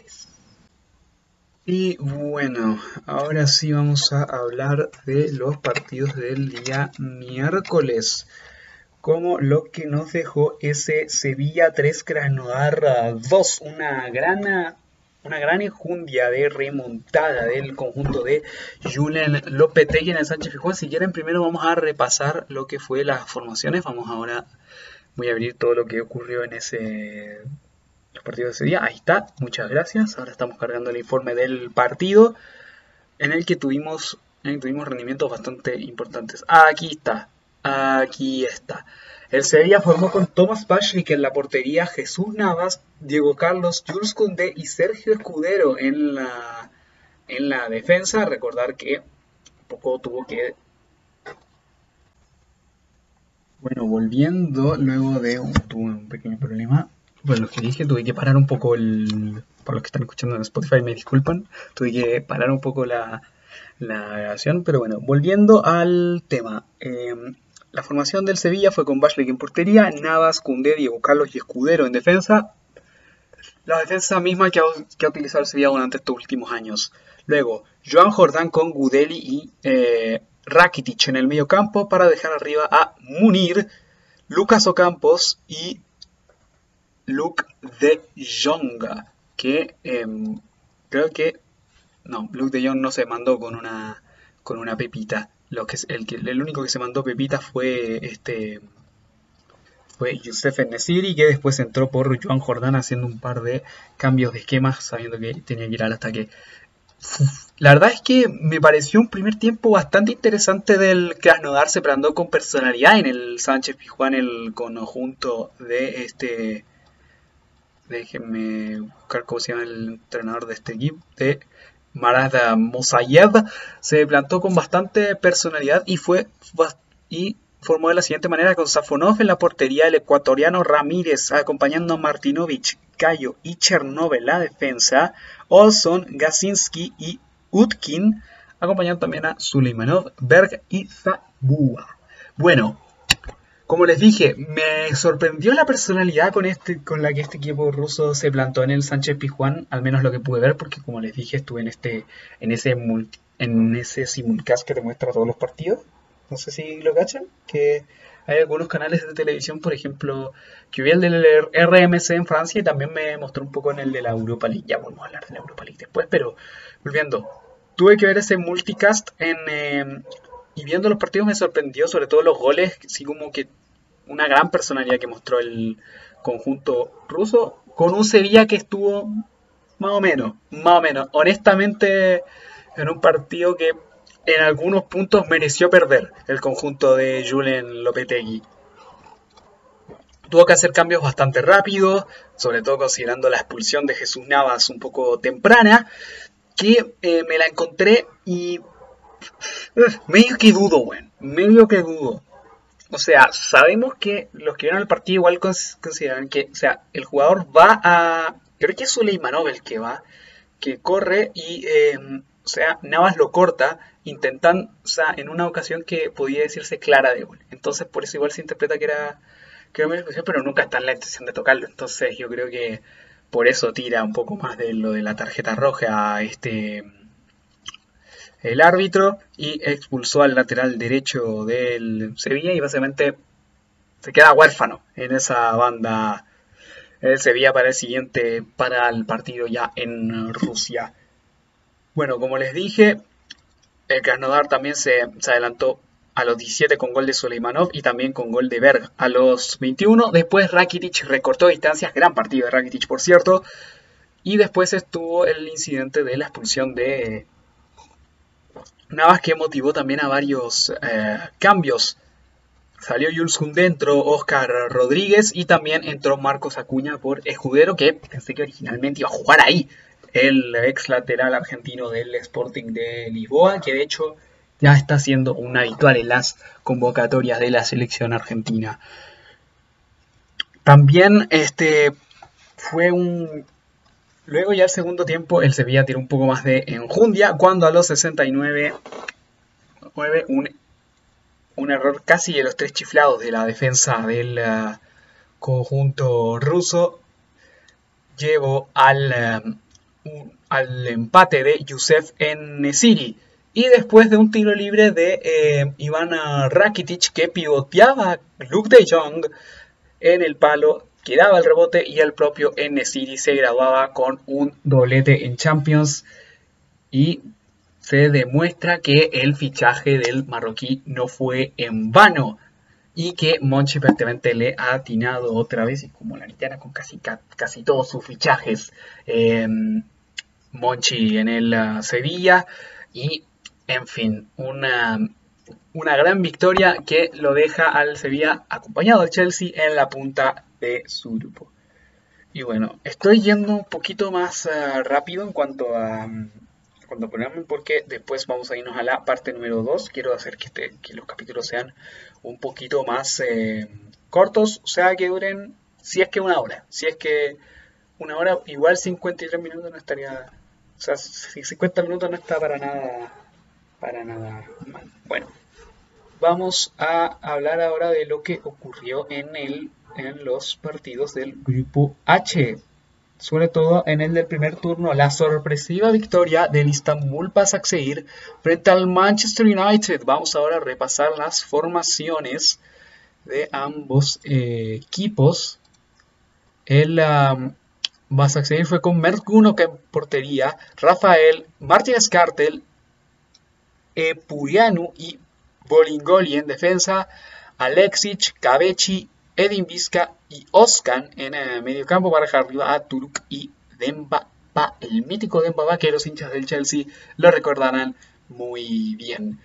Y bueno, ahora sí vamos a hablar de los partidos del día miércoles. Como lo que nos dejó ese Sevilla 3 Krasnodar 2, una gran una gran enjundia de remontada del conjunto de Julen Lopetegui en el Sánchez Fijuán. Si quieren, primero vamos a repasar lo que fue las formaciones. Vamos ahora, voy a abrir todo lo que ocurrió en ese los partidos de ese día. Ahí está, muchas gracias. Ahora estamos cargando el informe del partido en el que tuvimos, tuvimos rendimientos bastante importantes. Aquí está, aquí está. El Sevilla formó con Thomas que en la portería, Jesús Navas, Diego Carlos, Jules Koundé y Sergio Escudero en la, en la defensa. Recordar que poco tuvo que... Bueno, volviendo luego de un pequeño problema. Pues lo que dije, tuve que parar un poco el... Para los que están escuchando en Spotify, me disculpan. Tuve que parar un poco la, la grabación. Pero bueno, volviendo al tema. Eh, la formación del Sevilla fue con Bashley en portería, Navas, Cundé, Diego Carlos y Escudero en defensa. La defensa misma que ha, utilizado el Sevilla durante estos últimos años. Luego, Joan Jordán con Gudeli y eh, Rakitic en el medio campo para dejar arriba a Munir, Lucas Ocampos y Luke de Jonga. Que em, creo que. No, Luke de Jong no se mandó con una, con una pepita lo que el, el único que se mandó Pepita fue este fue Youssef Nesiri que después entró por Joan Jordán haciendo un par de cambios de esquemas sabiendo que tenía que ir al ataque. La verdad es que me pareció un primer tiempo bastante interesante del Krasnodar, se andó con personalidad en el Sánchez Pijuán, el conjunto de este. Déjenme buscar cómo se llama el entrenador de este equipo. De Marada Mosayev se plantó con bastante personalidad y fue y formó de la siguiente manera con Safonov en la portería, el ecuatoriano Ramírez acompañando a Martinovich, Cayo y Chernov en la defensa, Olson, Gasinski y Utkin acompañando también a Suleimanov, Berg y Zabua. Bueno, como les dije, me sorprendió la personalidad con, este, con la que este equipo ruso se plantó en el Sánchez Pijuán, al menos lo que pude ver, porque como les dije, estuve en este en ese en ese simulcast que te muestra todos los partidos. No sé si lo cachan, que hay algunos canales de televisión, por ejemplo, que vi el del RMC en Francia y también me mostró un poco en el de la Europa League. Ya vamos a hablar de la Europa League después, pero volviendo, tuve que ver ese multicast en, eh, y viendo los partidos me sorprendió, sobre todo los goles, así como que una gran personalidad que mostró el conjunto ruso, con un Sevilla que estuvo más o menos, más o menos, honestamente en un partido que en algunos puntos mereció perder el conjunto de Julen Lopetegui. Tuvo que hacer cambios bastante rápidos, sobre todo considerando la expulsión de Jesús Navas un poco temprana, que eh, me la encontré y [LAUGHS] medio que dudo, bueno, medio que dudo. O sea, sabemos que los que vieron el partido igual consideran que, o sea, el jugador va a. Creo que es Suleimanov el que va, que corre y, em, o sea, Navas lo corta, intentan, o sea, en una ocasión que podía decirse clara de gol. Entonces, por eso igual se interpreta que era, que era pero nunca está en la intención de tocarlo. Entonces, yo creo que por eso tira un poco más de lo de la tarjeta roja a este el árbitro y expulsó al lateral derecho del Sevilla y básicamente se queda huérfano en esa banda el Sevilla para el siguiente, para el partido ya en Rusia. Bueno, como les dije, el Krasnodar también se, adelantó a los 17 con gol de Suleimanov y también con gol de Berg a los 21. Después Rakitic recortó distancias, gran partido de Rakitic por cierto. Y después estuvo el incidente de la expulsión de Navas que motivó también a varios eh, cambios. Salió Jules dentro, Oscar Rodríguez y también entró Marcos Acuña por Escudero, que pensé que originalmente iba a jugar ahí, el ex lateral argentino del Sporting de Lisboa, que de hecho ya está siendo un habitual en las convocatorias de la selección argentina. También este fue un Luego ya el segundo tiempo el Sevilla tiró un poco más de enjundia cuando a los 69 un, un error casi de los tres chiflados de la defensa del uh, conjunto ruso llevó al, uh, al empate de Yusef en Nesiri. Y después de un tiro libre de eh, Iván Rakitic que pivoteaba Luke de Jong en el palo, quedaba el rebote y el propio N-City se graduaba con un doblete en Champions. Y se demuestra que el fichaje del marroquí no fue en vano y que Monchi prácticamente le ha atinado otra vez y como la Nitiana con casi, casi todos sus fichajes em, Monchi en el uh, Sevilla. Y en fin una una gran victoria que lo deja al Sevilla acompañado al Chelsea en la punta de su grupo. Y bueno, estoy yendo un poquito más eh, rápido en cuanto a mm, cuando ponemos porque después vamos a irnos a la parte número 2. Quiero hacer que, este, que los capítulos sean un poquito más eh, cortos, o sea, que duren, si es que una hora. Si es que una hora, igual 53 minutos no estaría, o sea, 50 minutos no está para nada, para nada mal. Bueno, vamos a hablar ahora de lo que ocurrió en el en los partidos del grupo H. Sobre todo en el del primer turno, la sorpresiva victoria del Istanbul Basaksehir frente al Manchester United. Vamos ahora a repasar las formaciones de ambos eh, equipos. El um, Basaksehir fue con Mert que en portería, Rafael, Martínez Cartel, Epurianu y Bolingoli en defensa, Alexic, Cabechi Edin Vizca y Oscan en el eh, medio campo para dejar arriba a Turuk y Demba el mítico Demba que los hinchas del Chelsea lo recordarán muy bien.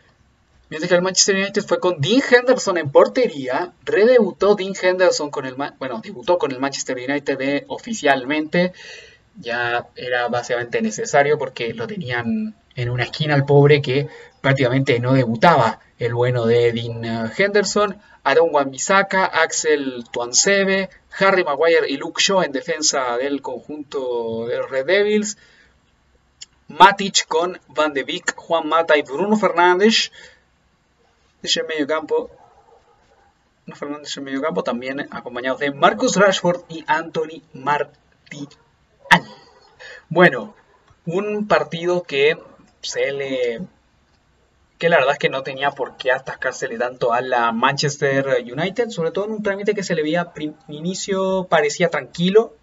Mientras que el Manchester United fue con Dean Henderson en portería, redebutó Dean Henderson con el bueno, debutó con el Manchester United oficialmente. Ya era básicamente necesario porque lo tenían en una esquina al pobre que prácticamente no debutaba el bueno de Dean eh, Henderson, Aaron Wan-Bissaka, Axel Tuansebe, Harry Maguire y Luke Shaw en defensa del conjunto de Red Devils, Matic con Van de Beek, Juan Mata y Bruno Fernández en medio campo. Fernández en medio campo también acompañados de Marcus Rashford y Anthony Martial. Bueno, un partido que se le que la verdad es que no tenía por qué atascársele tanto a la Manchester United, sobre todo en un trámite que se le veía inicio parecía tranquilo,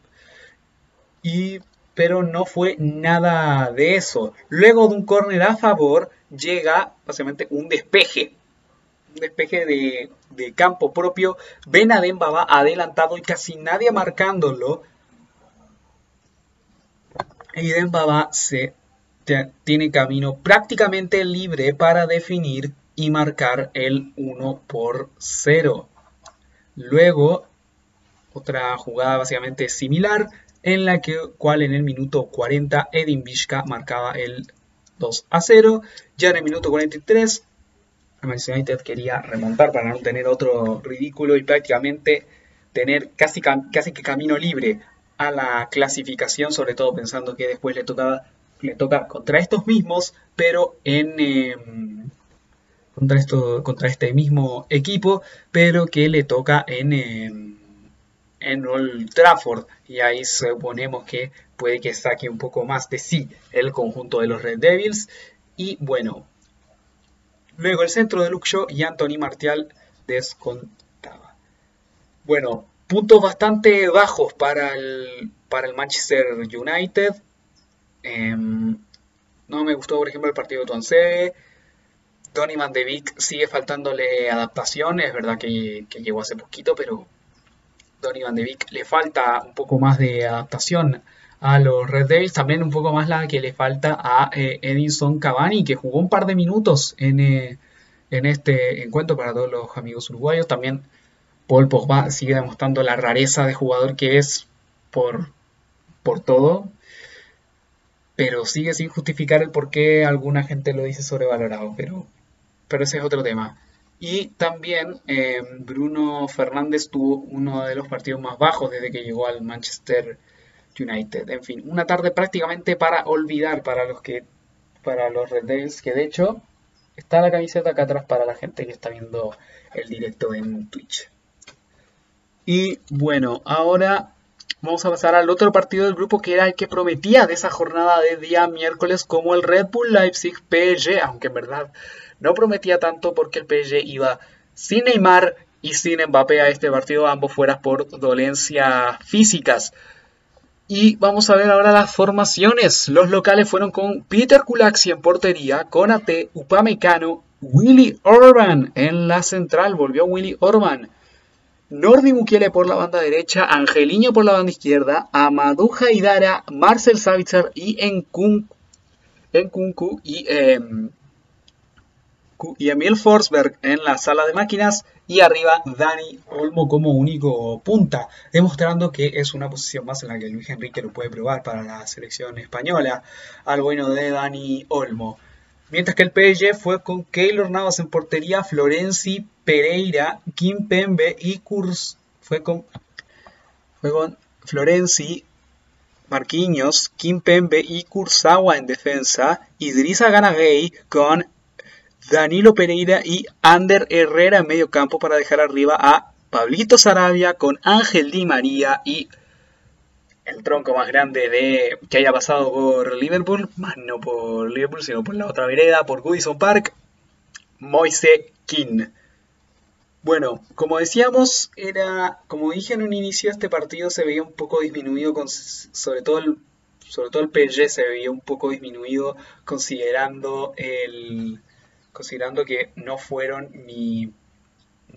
y, pero no fue nada de eso. Luego de un córner a favor llega básicamente un despeje, un despeje de, de campo propio, Benadem va adelantado y casi nadie marcándolo, y Dembaba se tiene camino prácticamente libre para definir y marcar el 1 por 0. Luego, otra jugada básicamente similar, en la que, cual en el minuto 40 Edin marcaba el 2 a 0. Ya en el minuto 43, el Manchester United quería remontar para no tener otro ridículo y prácticamente tener casi, casi que camino libre a la clasificación, sobre todo pensando que después le tocaba le toca contra estos mismos, pero en em, contra, este mismo equipo, pero que le toca en, em, en Old Trafford. Y ahí suponemos que puede que saque un poco más de sí el conjunto de los Red Devils. Y bueno, luego el centro de Luke y Anthony Martial descontaba. Bueno, puntos bastante bajos para el, para el Manchester United. Em, no me gustó, por ejemplo, el partido de Tonce. Tony Beek sigue faltándole adaptación. Es verdad que, llegó hace poquito, pero Tony Van de Beek le falta un poco más de adaptación a los Red Devils. También un poco más la que le falta a eh, Edison Cavani, que jugó un par de minutos en, eh, en este encuentro para todos los amigos uruguayos. También Paul Pogba sigue demostrando la rareza de jugador que es por, por todo pero sigue sin justificar el por qué alguna gente lo dice sobrevalorado, pero, pero ese es otro tema. Y también eh, Bruno Fernández tuvo uno de los partidos más bajos desde que llegó al Manchester United. En fin, una tarde prácticamente para olvidar para los que para los Red Devils, que de hecho está la camiseta acá atrás para la gente que está viendo el directo en Twitch. Y bueno, ahora Vamos a pasar al otro partido del grupo que era el que prometía de esa jornada de día miércoles como el Red Bull Leipzig PSG, aunque en verdad no prometía tanto porque el PSG iba sin Neymar y sin Mbappé a este partido, ambos fuera por dolencias físicas. Y vamos a ver ahora las formaciones. Los locales fueron con Peter Kulaxi en portería, Conate, Upamecano, Willy Orban en la central, volvió Willy Orban. Nordi Mukiele por la banda derecha, Angeliño por la banda izquierda, Amadou Haidara, Marcel Savitzer y Enkunku y, em, y Emil Forsberg en la sala de máquinas y arriba Dani Olmo como único punta, demostrando que es una posición más en la que Luis Enrique lo puede probar para la selección española, al bueno de Dani Olmo. Mientras que el PSG fue con Keylor Navas en portería, Florenzi, Pereira, Kim Pembe y Kurs. Fue con, fue con Florenzi, Marquinhos, Kim Pembe y Kurzawa en defensa. Idrissa Ganagay con Danilo Pereira y Ander Herrera en medio campo para dejar arriba a Pablito Sarabia con Ángel Di María y el tronco más grande de que haya pasado por Liverpool, más no por Liverpool, sino por la otra vereda, por Goodison Park, Moise King. Bueno, como decíamos, era, como dije en un inicio, este partido se veía un poco disminuido, sobre todo el, sobre todo el PSG se veía un poco disminuido considerando el, considerando que no fueron ni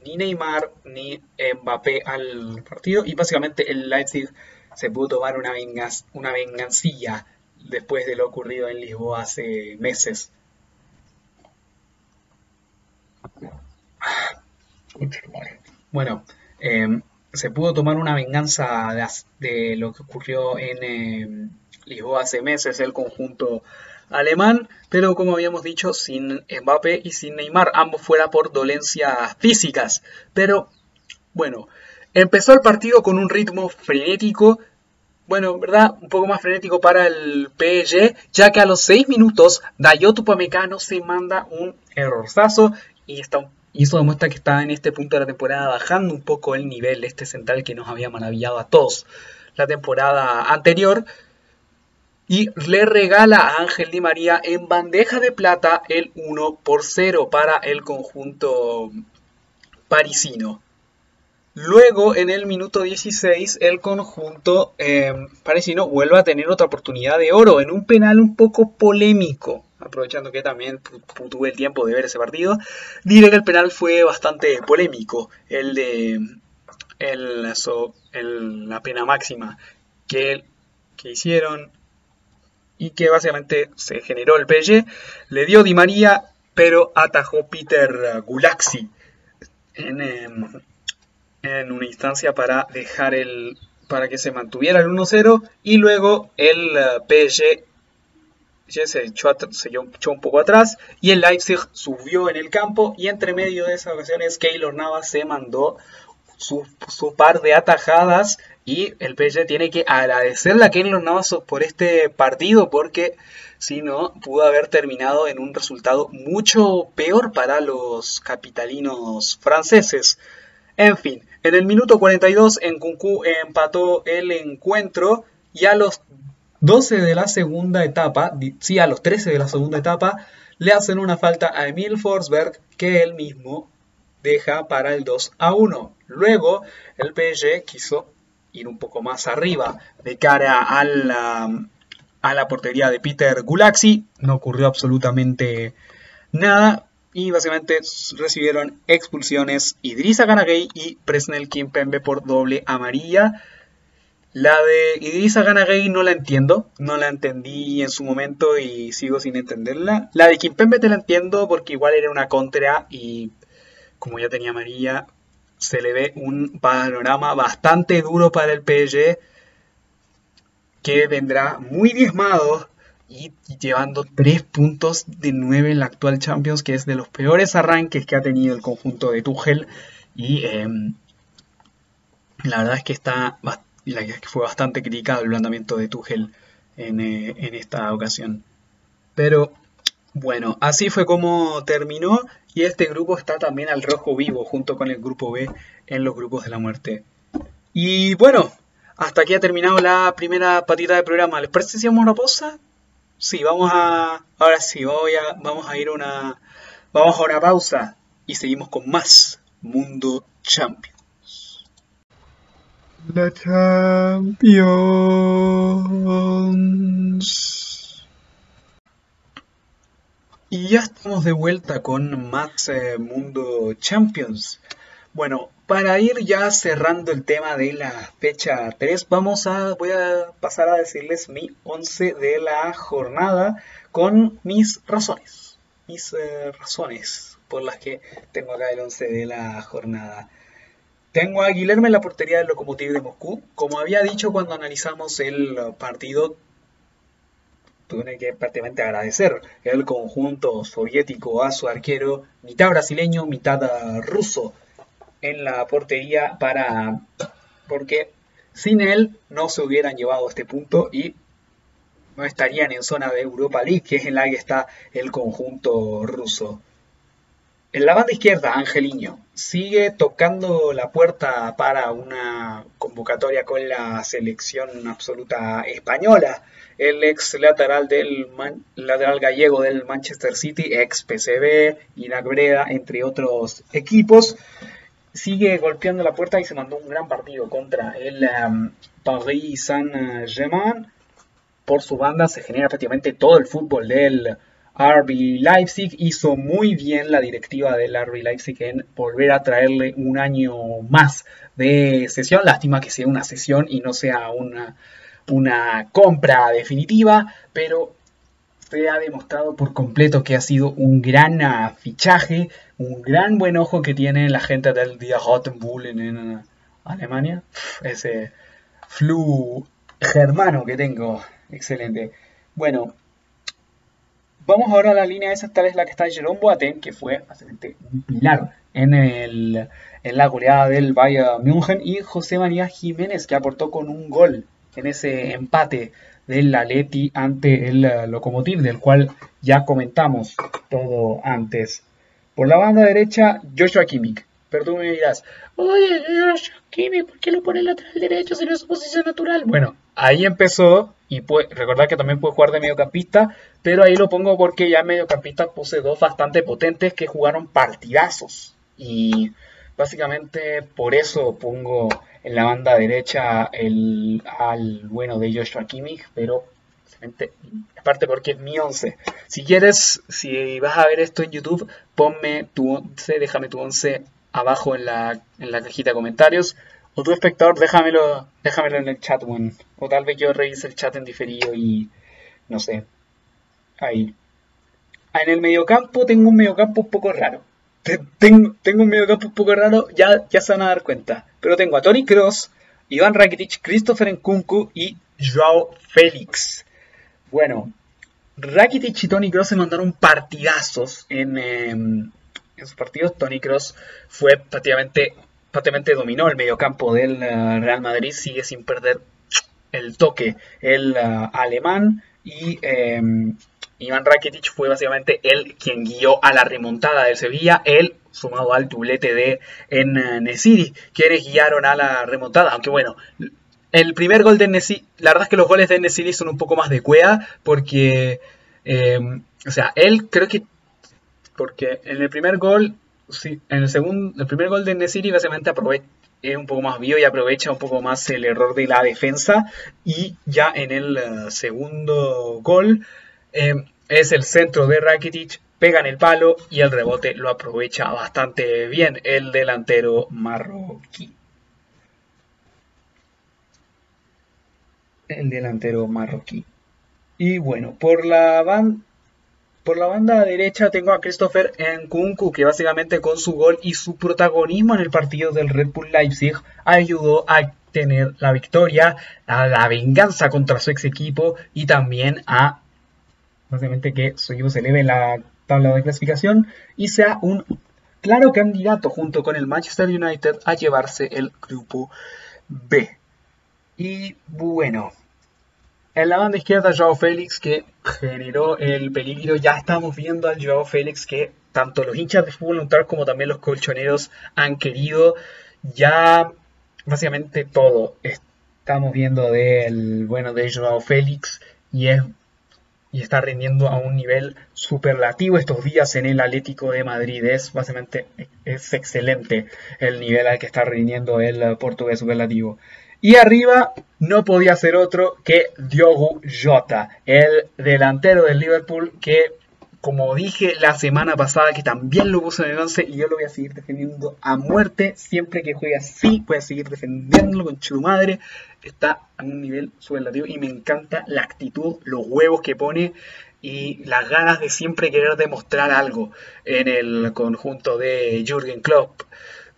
ni Neymar ni Mbappé al partido y básicamente el Leipzig se pudo tomar una, una vengancilla después de lo ocurrido en Lisboa hace meses. Bueno, em, se pudo tomar una venganza de, lo que ocurrió en em, Lisboa hace meses. El conjunto alemán, pero como habíamos dicho, sin Mbappé y sin Neymar, ambos fuera por dolencias físicas. Pero bueno, empezó el partido con un ritmo frenético, bueno, ¿verdad? Un poco más frenético para el PSG, ya que a los 6 minutos Dayot Upamecano se manda un errorzazo y, está, y eso demuestra que está en este punto de la temporada bajando un poco el nivel de este central que nos había maravillado a todos la temporada anterior. Y le regala a Ángel Di María en bandeja de plata el 1 por 0 para el conjunto parisino. Luego, en el minuto 16, el conjunto eh, parisino vuelve a tener otra oportunidad de oro en un penal un poco polémico. Aprovechando que también tuve el tiempo de ver ese partido, diré que el penal fue bastante polémico. El de la pena máxima que, que hicieron y que básicamente se generó el PSG. Le dio Di María, pero atajó Peter Gulaxi en, em, una instancia para dejar el para que se mantuviera el 1-0 y luego el eh, PSG se echó, se echó, un poco atrás y el Leipzig subió en el campo y entre medio de esas ocasiones Keylor Navas se mandó su, su, par de atajadas y el PSG tiene que agradecerle a Keylor Navas por este partido porque si no pudo haber terminado en un resultado mucho peor para los capitalinos franceses. En fin, en el minuto 42 en Kunku empató el encuentro y a los 12 de la segunda etapa, sí, a los 13 de la segunda etapa, le hacen una falta a Emil Forsberg que él mismo deja para el 2 a 1. Luego el PSG quiso ir un poco más arriba de cara a la, a la portería de Peter Gulaxi. No ocurrió absolutamente nada y básicamente recibieron expulsiones Idrissa Ganagay y Presnel Kimpembe por doble amarilla. La de Idrissa Ganagay no la entiendo, no la entendí en su momento y sigo sin entenderla. La de Kimpembe te la entiendo porque igual era una contra y como ya tenía amarilla, se le ve un panorama bastante duro para el PSG que vendrá muy diezmado y llevando 3 puntos de 9 en la actual Champions, que es de los peores arranques que ha tenido el conjunto de Tuchel. Y em, la verdad es que está fue bastante criticado el planteamiento de Tuchel en, eh, en esta ocasión. Pero bueno, así fue como terminó. Y este grupo está también al rojo vivo, junto con el grupo B en los grupos de la muerte. Y bueno, hasta aquí ha terminado la primera patita del programa. ¿Les parece si hacemos una pausa? Sí, vamos a. Ahora sí, voy a, vamos a ir una. Vamos a una pausa y seguimos con más Mundo Champions. La Champions. Y ya estamos de vuelta con más eh, Mundo Champions. Bueno, para ir ya cerrando el tema de la fecha 3, vamos a, voy a pasar a decirles mi 11 de la jornada con mis razones. Mis eh, razones por las que tengo acá el 11 de la jornada. Tengo a Guillermo en la portería del Lokomotiv de Moscú. Como había dicho cuando analizamos el partido, tuve que prácticamente agradecer el conjunto soviético a su arquero, mitad brasileño, mitad ruso en la portería para porque sin él no se hubieran llevado a este punto y no estarían en zona de Europa League, que es en la que está el conjunto ruso. En la banda izquierda, Angeliño sigue tocando la puerta para una convocatoria con la selección absoluta española. El ex lateral gallego del Manchester City, ex PCB, Inac Breda, entre otros equipos sigue golpeando la puerta y se mandó un gran partido contra el um, Paris Saint-Germain. Por su banda se genera prácticamente todo el fútbol del RB Leipzig. Hizo muy bien la directiva del RB Leipzig en volver a traerle un año más de sesión. Lástima que sea una sesión y no sea una, una compra definitiva, pero se ha demostrado por completo que ha sido un gran fichaje, un gran buen ojo que tiene la gente del día Rottenbull en, en Alemania. Ese flu germano que tengo, excelente. Bueno, Vamos ahora a la línea esa, tal es la que está Jerome Boateng, que fue básicamente un pilar en, el, en la goleada del Bayern München, y José María Jiménez, que aportó con un gol en ese empate del Atleti ante el uh, Lokomotiv, del cual ya comentamos todo antes. Por la banda derecha, Joshua Kimmich. Pero tú me dirás, oye, Joshua Kimmich, ¿por qué lo pone lateral derecho si no es su posición natural? Bueno, ahí empezó y puede, recordar que también puede jugar de mediocampista, pero ahí lo pongo porque ya mediocampista puse dos bastante potentes que jugaron partidazos. Y básicamente por eso pongo en la banda derecha el, al bueno de Joshua Kimmich, pero aparte porque es mi 11. Si quieres, si vas a ver esto en YouTube, ponme tu 11, déjame tu 11 abajo en la, en la cajita de comentarios. O tu espectador, déjamelo, déjamelo en el chat, bueno. O tal vez yo revise el chat en diferido y no sé. Ahí. Ah, en el mediocampo tengo un mediocampo un poco raro. Tengo, tengo un mediocampo un poco raro, ya, ya se van a dar cuenta. Pero tengo a Tony Cross, Iván Rakitic, Christopher Nkunku y Joao Félix. Bueno, Rakitic y Tony Cross se mandaron partidazos en, em, en sus partidos. Tony Cross fue prácticamente prácticamente dominó el mediocampo del eh, Real Madrid, sigue sin perder el toque el eh, alemán y em, Iván Rakitic fue básicamente él quien guió a la remontada del Sevilla, él sumado al doblete de en uh, Nesiri, quienes guiaron a la remontada, aunque bueno, el primer gol de Nesiri, la verdad es que los goles de Nesiri son un poco más de cuea, porque, em, o sea, él creo que, porque en el primer gol sí, en el segundo, el primer gol de Nesiri básicamente aprovecha es un poco más vivo y aprovecha un poco más el error de la defensa. Y ya en el uh, segundo gol eh, es el centro de Rakitic pega en el palo y el rebote lo aprovecha bastante bien el delantero marroquí. El delantero marroquí. Y bueno por la banda por la banda derecha tengo a Christopher Nkunku, que básicamente con su gol y su protagonismo en el partido del Red Bull Leipzig ayudó a tener la victoria, a la venganza contra su ex equipo y también a básicamente que su equipo se eleve en la tabla de clasificación y sea un claro candidato junto con el Manchester United a llevarse el grupo B. Y bueno, en la banda izquierda, Joao Félix, que generó el peligro. Ya estamos viendo al Joao Félix que tanto los hinchas de fútbol neutral como también los colchoneros han querido. Ya básicamente todo estamos viendo del bueno de Joao Félix y es y está rindiendo a un nivel superlativo estos días en el Atlético de Madrid. Es básicamente es excelente el nivel al que está rindiendo el portugués superlativo. Y arriba no podía ser otro que Diogo Jota, el delantero del Liverpool que, como dije la semana pasada, que también lo puso en el 11 y yo lo voy a seguir defendiendo a muerte. Siempre que juegue así, voy a seguir defendiéndolo con su madre. Está a un nivel superlativo y me encanta la actitud, los huevos que pone y las ganas de siempre querer demostrar algo en el conjunto de Jürgen Klopp.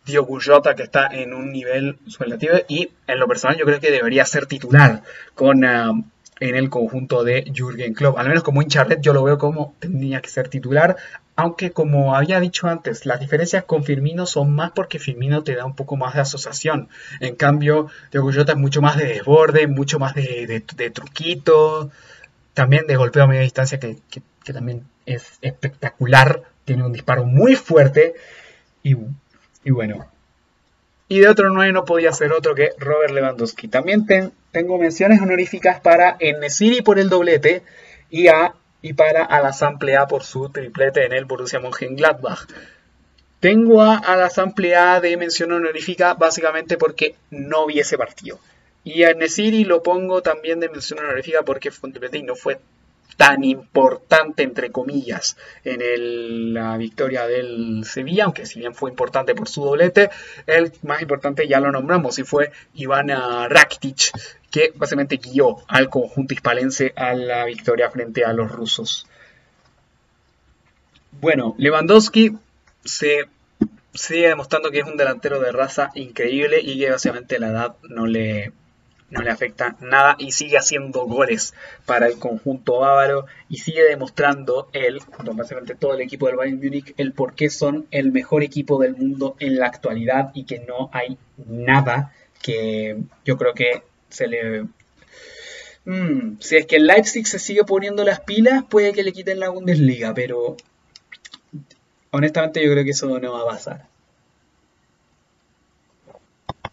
Diogo Jota que está en un nivel superlativo y en lo personal yo creo que debería ser titular con, uh, en el conjunto de Jürgen Klopp. Al menos como hincha red yo lo veo como tendría que ser titular, aunque como había dicho antes, las diferencias con Firmino son más porque Firmino te da un poco más de asociación. En cambio, Diogo Jota es mucho más de desborde, mucho más de, de, truquito, también de golpeo a media distancia que, que también es espectacular. Tiene un disparo muy fuerte y y bueno, y de otro 9 no podía ser otro que Robert Lewandowski. También tengo menciones honoríficas para Enesiri por el doblete y, a, y para Alasample A por su triplete en el Borussia Mönchengladbach. Tengo a A de mención honorífica básicamente porque no vi ese partido. Y a Nesiri lo pongo también de mención honorífica porque fue un triplete y no fue tan importante, entre comillas, en la victoria del Sevilla, aunque si bien fue importante por su doblete, el más importante ya lo nombramos y fue Iván Rakitic, que básicamente guió al conjunto hispalense a la victoria frente a los rusos. Bueno, Lewandowski se sigue demostrando que es un delantero de raza increíble y que básicamente la edad no le, no le afecta nada y sigue haciendo goles para el conjunto bávaro y sigue demostrando él, básicamente todo el equipo del Bayern Múnich, el por qué son el mejor equipo del mundo en la actualidad y que no hay nada que yo creo que se le... Mm, si es que el Leipzig se sigue poniendo las pilas, puede que le quiten la Bundesliga, pero honestamente yo creo que eso no va a pasar.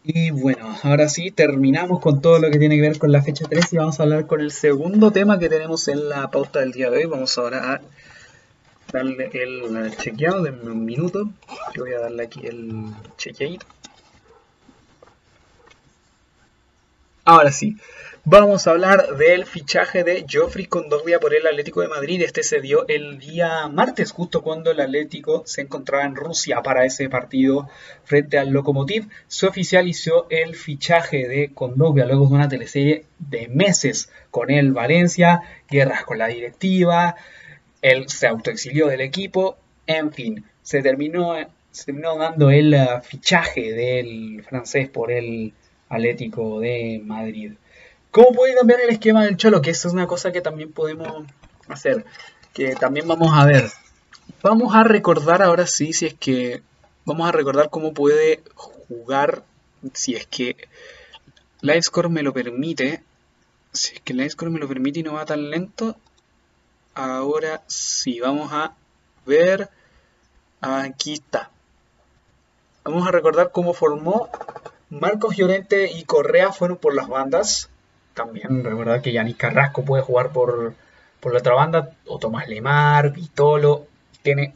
Y bueno, ahora sí, terminamos con todo lo que tiene que ver con la fecha 3 y vamos a hablar con el segundo tema que tenemos en la pauta del día de hoy. Vamos ahora a darle el chequeado de un minuto. Yo voy a darle aquí el chequeadito. Ahora sí, vamos a hablar del fichaje de Geoffrey Condovia por el Atlético de Madrid. Este se dio el día martes, justo cuando el Atlético se encontraba en Rusia para ese partido frente al Lokomotiv. Se oficializó el fichaje de Condovia luego de una teleserie de meses con el Valencia, guerras con la directiva, él se autoexilió del equipo, en fin, se terminó, se terminó dando el uh, fichaje del francés por el Atlético de Madrid. ¿Cómo puede cambiar el esquema del Cholo? Que eso es una cosa que también podemos hacer. Que también vamos a ver. Vamos a recordar ahora sí, si es que. Vamos a recordar cómo puede jugar. Si es que Livescore me lo permite. Si es que Livescore me lo permite y no va tan lento. Ahora sí, vamos a ver. Aquí está. Vamos a recordar cómo formó Marcos Llorente y Correa fueron por las bandas. También recordar que Yanis Carrasco puede jugar por, por la otra banda. O Tomás Lemar, Vitolo. Tiene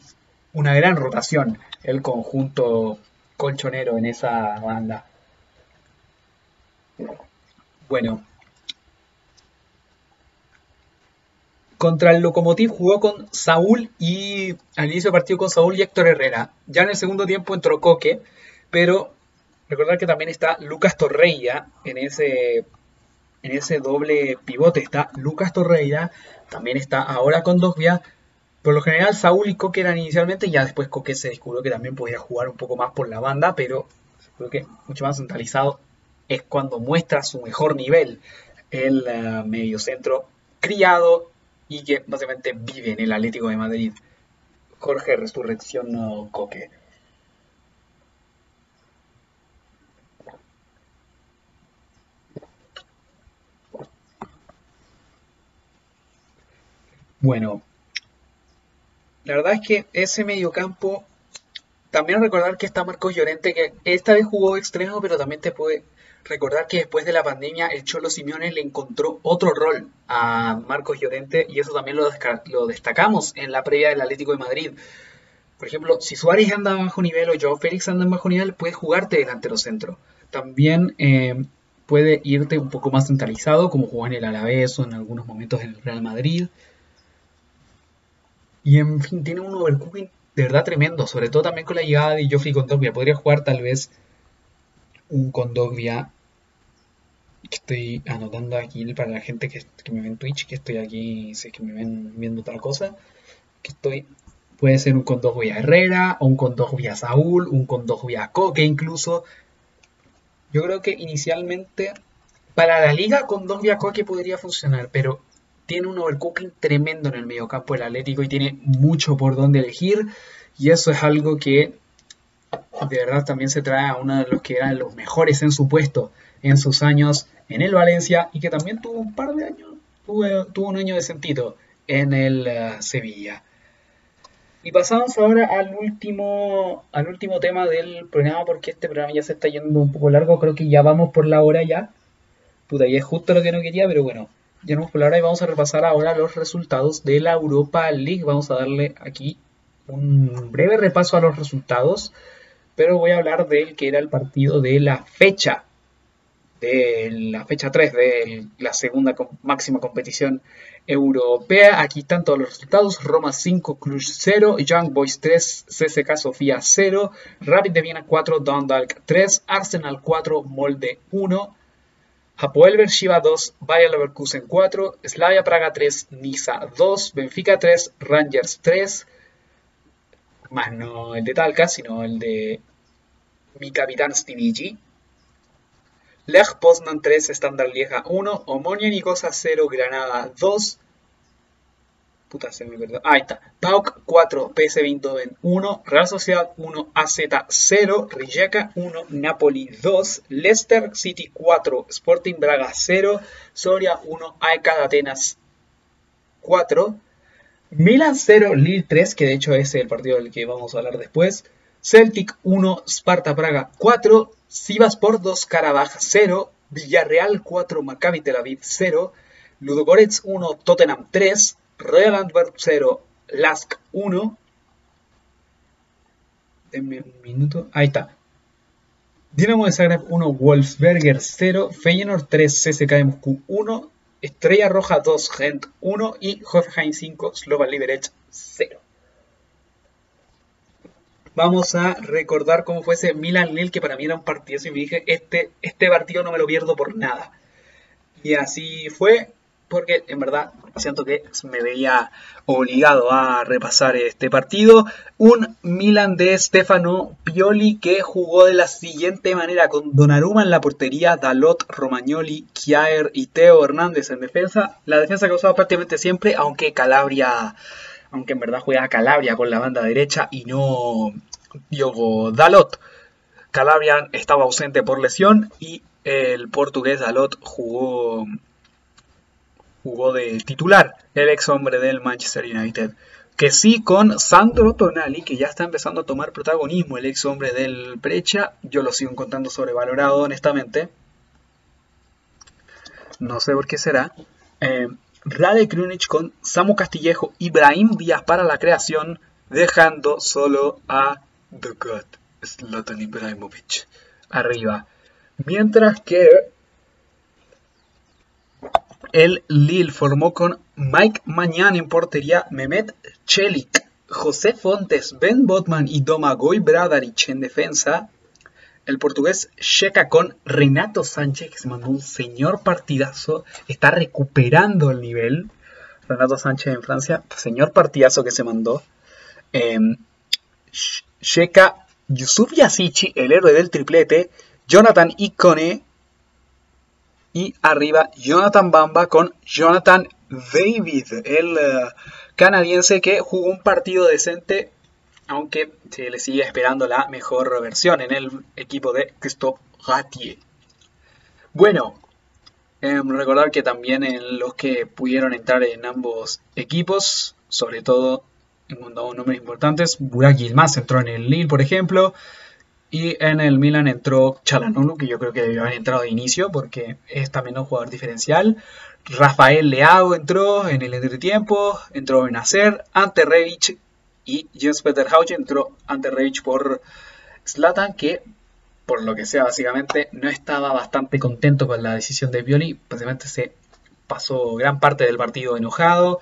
una gran rotación el conjunto colchonero en esa banda. Bueno. Contra el Locomotiv jugó con Saúl y al inicio del partido con Saúl y Héctor Herrera. Ya en el segundo tiempo entró Coque, pero Recordar que también está Lucas Torreira en ese, en ese doble pivote. Está Lucas Torreira, también está ahora con vías. Por lo general, Saúl y Coque eran inicialmente, ya después Coque se descubrió que también podía jugar un poco más por la banda, pero creo que mucho más centralizado es cuando muestra su mejor nivel el uh, mediocentro criado y que básicamente vive en el Atlético de Madrid. Jorge Resurrección no, Coque. Bueno, la verdad es que ese mediocampo, también recordar que está Marcos Llorente, que esta vez jugó extremo, pero también te puede recordar que después de la pandemia el Cholo Simeone le encontró otro rol a Marcos Llorente y eso también lo, lo destacamos en la previa del Atlético de Madrid. Por ejemplo, si Suárez anda a bajo nivel o Joe Félix anda en bajo nivel, puede jugarte delantero centro. También eh, puede irte un poco más centralizado, como jugó en el Alavés o en algunos momentos en el Real Madrid. Y en fin, tiene un overcooking de verdad tremendo, sobre todo también con la llegada de Joffrey Condoglia. Podría jugar tal vez un Condoglia que estoy anotando aquí para la gente que, me ve en Twitch, que estoy aquí, sé que me ven viendo otra cosa, que estoy, puede ser un Condoglia Herrera, o un Condoglia Saúl, un Condoglia Coque incluso. Yo creo que inicialmente para la liga Condoglia Coque podría funcionar, pero tiene un overcooking tremendo en el mediocampo del Atlético y tiene mucho por donde elegir. Y eso es algo que de verdad también se trae a uno de los que eran los mejores en su puesto en sus años en el Valencia y que también tuvo un par de años, tuvo, un año de sentido en el uh, Sevilla. Y pasamos ahora al último, al último tema del programa, porque este programa ya se está yendo un poco largo, creo que ya vamos por la hora ya. Puta, y es justo lo que no quería, pero bueno, ya no ahora y vamos a repasar ahora los resultados de la Europa League. Vamos a darle aquí un breve repaso a los resultados, pero voy a hablar del que era el partido de la fecha, de la fecha 3 de la segunda máxima competición europea. Aquí están todos los resultados. Roma 5, Cluj 0, Young Boys 3, CSK Sofía 0, Rapid de Viena 4, Dundalk 3, Arsenal 4, Molde 1, Hapoel Bershiva 2, Bayer Leverkusen 4, Slavia Praga 3, Nisa 2, Benfica 3, Rangers 3, más no el de Talca, sino el de mi capitán Stevigi. Lech Poznan 3, Standard Lieja 1, Omonia Nicosia 0, Granada 2. Puta, se me perdió. Ahí está. PAOK 4, PSV Eindhoven 1, Real Sociedad 1, AZ 0, Rijeka 1, Napoli 2, Leicester City 4, Sporting Braga 0, Soria 1, AEK de Atenas 4, Milan 0, Lille 3, que de hecho es el partido del que vamos a hablar después, Celtic 1, Sparta Praga 4, Sivaspor 2, Karabaj 0, Villarreal 4, Maccabi Tel Aviv 0, Ludogorets 1, Tottenham 3, Royal Antwerp 0, Lask 1. Denme un minuto. Ahí está. Dinamo de Zagreb 1, Wolfsberger 0, Feyenoord 3, CSK de Moscú 1, Estrella Roja 2, Gent 1 y Hoffenheim 5, Slovan Liberec 0. Vamos a recordar cómo fue ese Milan Lille que para mí era un partido y me dije, este, este partido no me lo pierdo por nada. Y así fue, porque en verdad siento que me veía obligado a repasar este partido. Un Milan de Stefano Pioli que jugó de la siguiente manera con Donnarumma en la portería, Dalot, Romagnoli, Kjaer y Teo Hernández en defensa. La defensa que usaba prácticamente siempre, aunque Calabria, aunque en verdad juega Calabria con la banda derecha y no Diogo Dalot. Calabria estaba ausente por lesión y el portugués Dalot jugó jugó de titular, el ex hombre del Manchester United. Que sí con Sandro Tonali, que ya está empezando a tomar protagonismo, el ex hombre del Brecha. Yo lo sigo encontrando sobrevalorado, honestamente. No sé por qué será. Eh, Rade Krunic con Samu Castillejo y Díaz para la creación, dejando solo a The God, Zlatan Ibrahimovic, arriba. Mientras que el Lille formó con Mike Mañán en portería, Mehmet Chelik, José Fontes, Ben Botman y Domagoj Bradaric en defensa. El portugués checa con Renato Sánchez, que se mandó un señor partidazo, está recuperando el nivel. Renato Sánchez en Francia, señor partidazo que se mandó. Eh, Yusuf Yasichi, el héroe del triplete. Jonathan Icone y arriba Jonathan Bamba con Jonathan David, el uh, canadiense que jugó un partido decente, aunque se le sigue esperando la mejor versión en el equipo de Christophe Ratier. Bueno, eh, recordar que también en los que pudieron entrar en ambos equipos, sobre todo en cuanto a nombres importantes, Burak Yilmaz entró en el Lille, por ejemplo, y en el Milan entró Chalanolu, que yo creo que debió haber entrado de inicio porque es también un jugador diferencial. Rafael Leao entró en el entretiempo, entró Benacer, Ante Revich y Jens Peter Hauge entró Ante Revich por Zlatan, que por lo que sea básicamente no estaba bastante contento con la decisión de Violi, básicamente se pasó gran parte del partido enojado,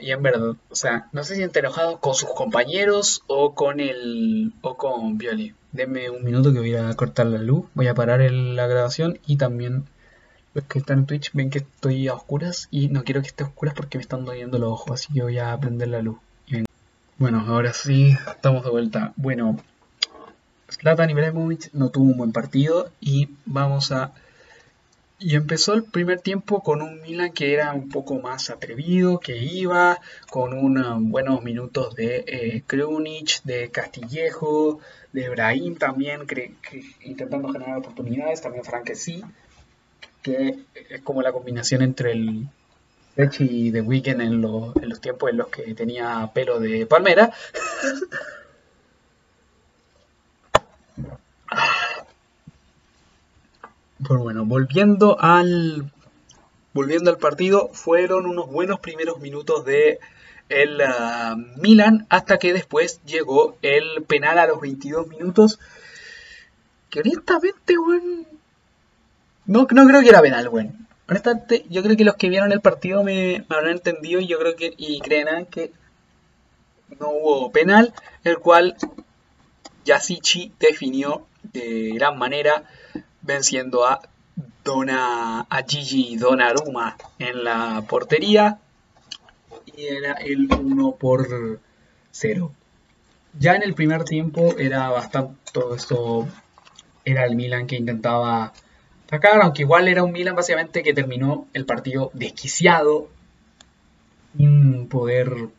y en verdad, o sea, no se siente enojado con sus compañeros o con el o con Violi. Denme un minuto que voy a cortar la luz, voy a parar la grabación y también los que están en Twitch ven que estoy a oscuras y no quiero que esté a oscuras porque me están doliendo los ojos, así que voy a prender la luz. Bueno, ahora sí, estamos de vuelta. Bueno, Zlatan Ibrahimovic no tuvo un buen partido y vamos a y empezó el primer tiempo con un Milan que era un poco más atrevido, que iba con unos buenos minutos de eh, de Castillejo, de Brahim también, intentando generar oportunidades, también Franquesi, que es como la combinación entre el Leche y The Weekend en, en los tiempos en los que tenía pelo de palmera. [LAUGHS] Pues bueno, volviendo al, volviendo al partido, fueron unos buenos primeros minutos de el uh, Milan hasta que después llegó el penal a los 22 minutos. Que honestamente, bueno, no, no creo que era penal, bueno. Honestamente, yo creo que los que vieron el partido me, habrán entendido y yo creo que y creerán que no hubo penal, el cual Yasichi definió de gran manera venciendo a, Dona, a Gigi Donnarumma en la portería y era el 1 por 0. Ya en el primer tiempo era bastante todo esto era el Milan que intentaba destacar, aunque igual era un Milan básicamente que terminó el partido desquiciado, sin poder, no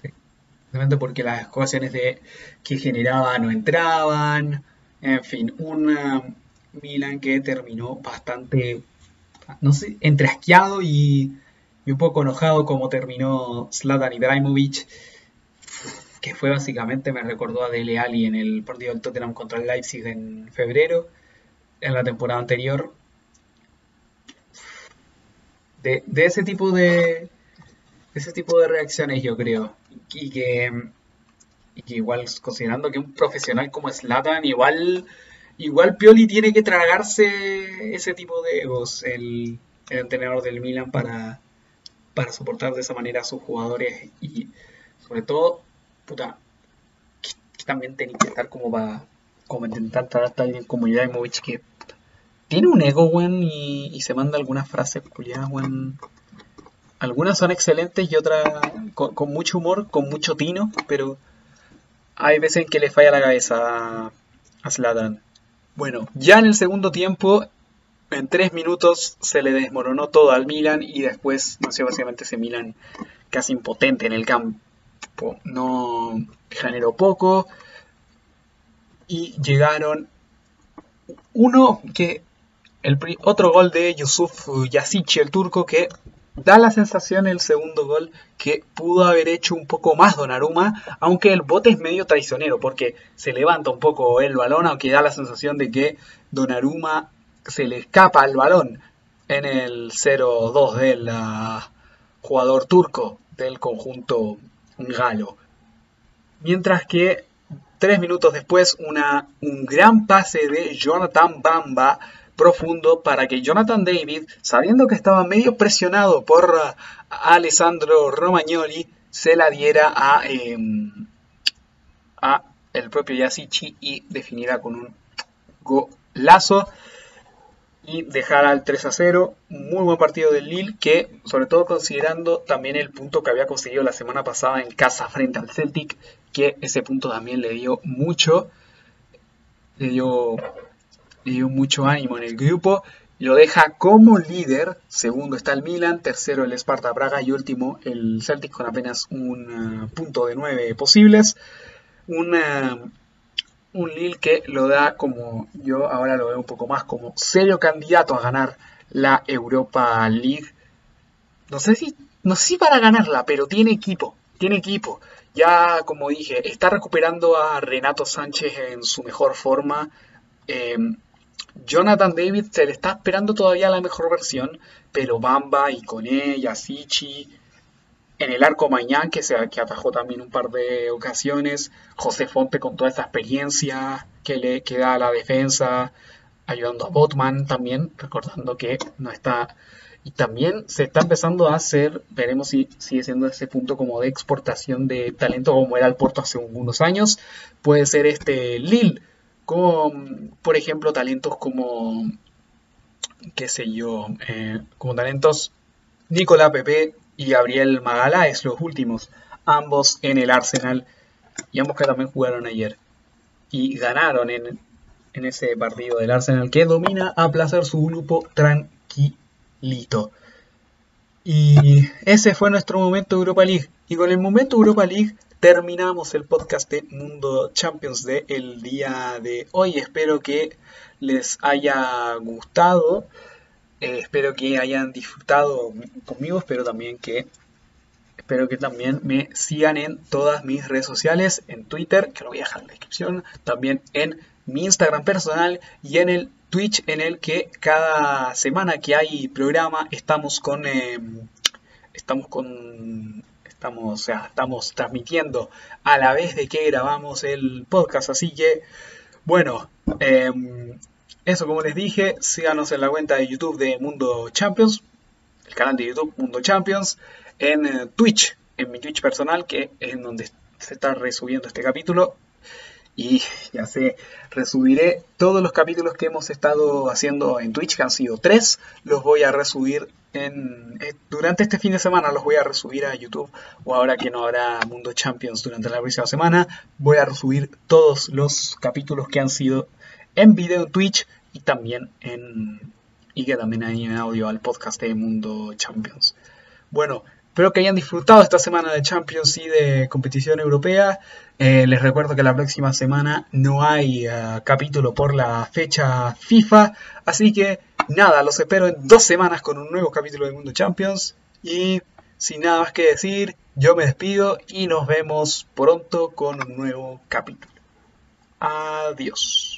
sé, simplemente porque las ocasiones de, que generaba no entraban, en fin, un Milan que terminó bastante, no sé, entre asqueado y, y un poco enojado como terminó Zlatan Ibrahimovic que fue básicamente, me recordó a Dele Alli en el partido del Tottenham contra el Leipzig en febrero, en la temporada anterior. De, ese tipo de, ese tipo de reacciones yo creo. Y que, igual considerando que un profesional como Slatan, igual, igual Pioli tiene que tragarse ese tipo de egos, el, el entrenador del Milan, para, para soportar de esa manera a sus jugadores y sobre todo puta, que, también tenía que estar como para como intentar tratar a alguien como Ibrahimovic que tiene un ego, weón, y, se manda algunas frases culiadas, weón. Algunas son excelentes y otras con, mucho humor, con mucho tino, pero hay veces en que le falla la cabeza a, Zlatan. Bueno, ya en el segundo tiempo, en tres minutos se le desmoronó todo al Milan y después, sé, básicamente ese Milan casi impotente en el campo no generó poco y llegaron uno que el otro gol de Yusuf Yasici el turco que da la sensación el segundo gol que pudo haber hecho un poco más Donnarumma, aunque el bote es medio traicionero porque se levanta un poco el balón, aunque da la sensación de que Donnarumma se le escapa el balón en el 0-2 del ah, jugador turco del conjunto galo. Mientras que tres minutos después una, un gran pase de Jonathan Bamba profundo para que Jonathan David, sabiendo que estaba medio presionado por uh, Alessandro Romagnoli, se la diera a, em, el propio Yasichi y definiera con un golazo y dejar al 3 a 0. Muy buen partido del Lille que, sobre todo considerando también el punto que había conseguido la semana pasada en casa frente al Celtic, que ese punto también le dio mucho, le dio, le dio mucho ánimo en el grupo. Lo deja como líder, segundo está el Milan, tercero el Sparta Braga y último el Celtic con apenas un uh, punto de nueve posibles. Una un Lille que lo da como, yo ahora lo veo un poco más como serio candidato a ganar la Europa League. No sé si, no sé si para ganarla, pero tiene equipo, tiene equipo. Ya, como dije, está recuperando a Renato Sánchez en su mejor forma. Eh, Jonathan David se le está esperando todavía la mejor versión, pero Bamba, y Icone, Yasichi, en el arco Mañán, que, se, que atajó también un par de ocasiones, José Fonte con toda esa experiencia que le queda a la defensa, ayudando a Botman también, recordando que no está... Y también se está empezando a hacer, veremos si sigue siendo ese punto como de exportación de talento como era el Porto hace unos años, puede ser este Lille, con, por ejemplo, talentos como, qué sé yo, eh, como talentos Nicolás Pepe, y Gabriel Magaláes, los últimos, ambos en el Arsenal y ambos que también jugaron ayer y ganaron en, ese partido del Arsenal que domina a placer su grupo tranquilito. Y ese fue nuestro momento Europa League. Y con el momento Europa League terminamos el podcast de Mundo Champions de el día de hoy. Espero que les haya gustado. Eh, espero que hayan disfrutado conmigo, espero también que espero que también me sigan en todas mis redes sociales, en Twitter, que lo voy a dejar en la descripción, también en mi Instagram personal y en el Twitch en el que cada semana que hay programa estamos con em, estamos con estamos o sea, estamos transmitiendo a la vez de que grabamos el podcast, así que bueno, eh, eso, como les dije, síganos en la cuenta de YouTube de Mundo Champions, el canal de YouTube Mundo Champions, en eh, Twitch, en mi Twitch personal, que es en donde se está resubiendo este capítulo. Y ya sé, resubiré todos los capítulos que hemos estado haciendo en Twitch, que han sido tres, los voy a resubir en, eh, durante este fin de semana, los voy a resubir a YouTube, o ahora que no habrá Mundo Champions durante la próxima semana, voy a resubir todos los capítulos que han sido en video en Twitch y también en y que también hay en audio al podcast de Mundo Champions. Bueno, espero que hayan disfrutado esta semana de Champions y de competición europea. Eh, les recuerdo que la próxima semana no hay eh, capítulo por la fecha FIFA, así que nada, los espero en dos semanas con un nuevo capítulo de Mundo Champions y sin nada más que decir, yo me despido y nos vemos pronto con un nuevo capítulo. Adiós.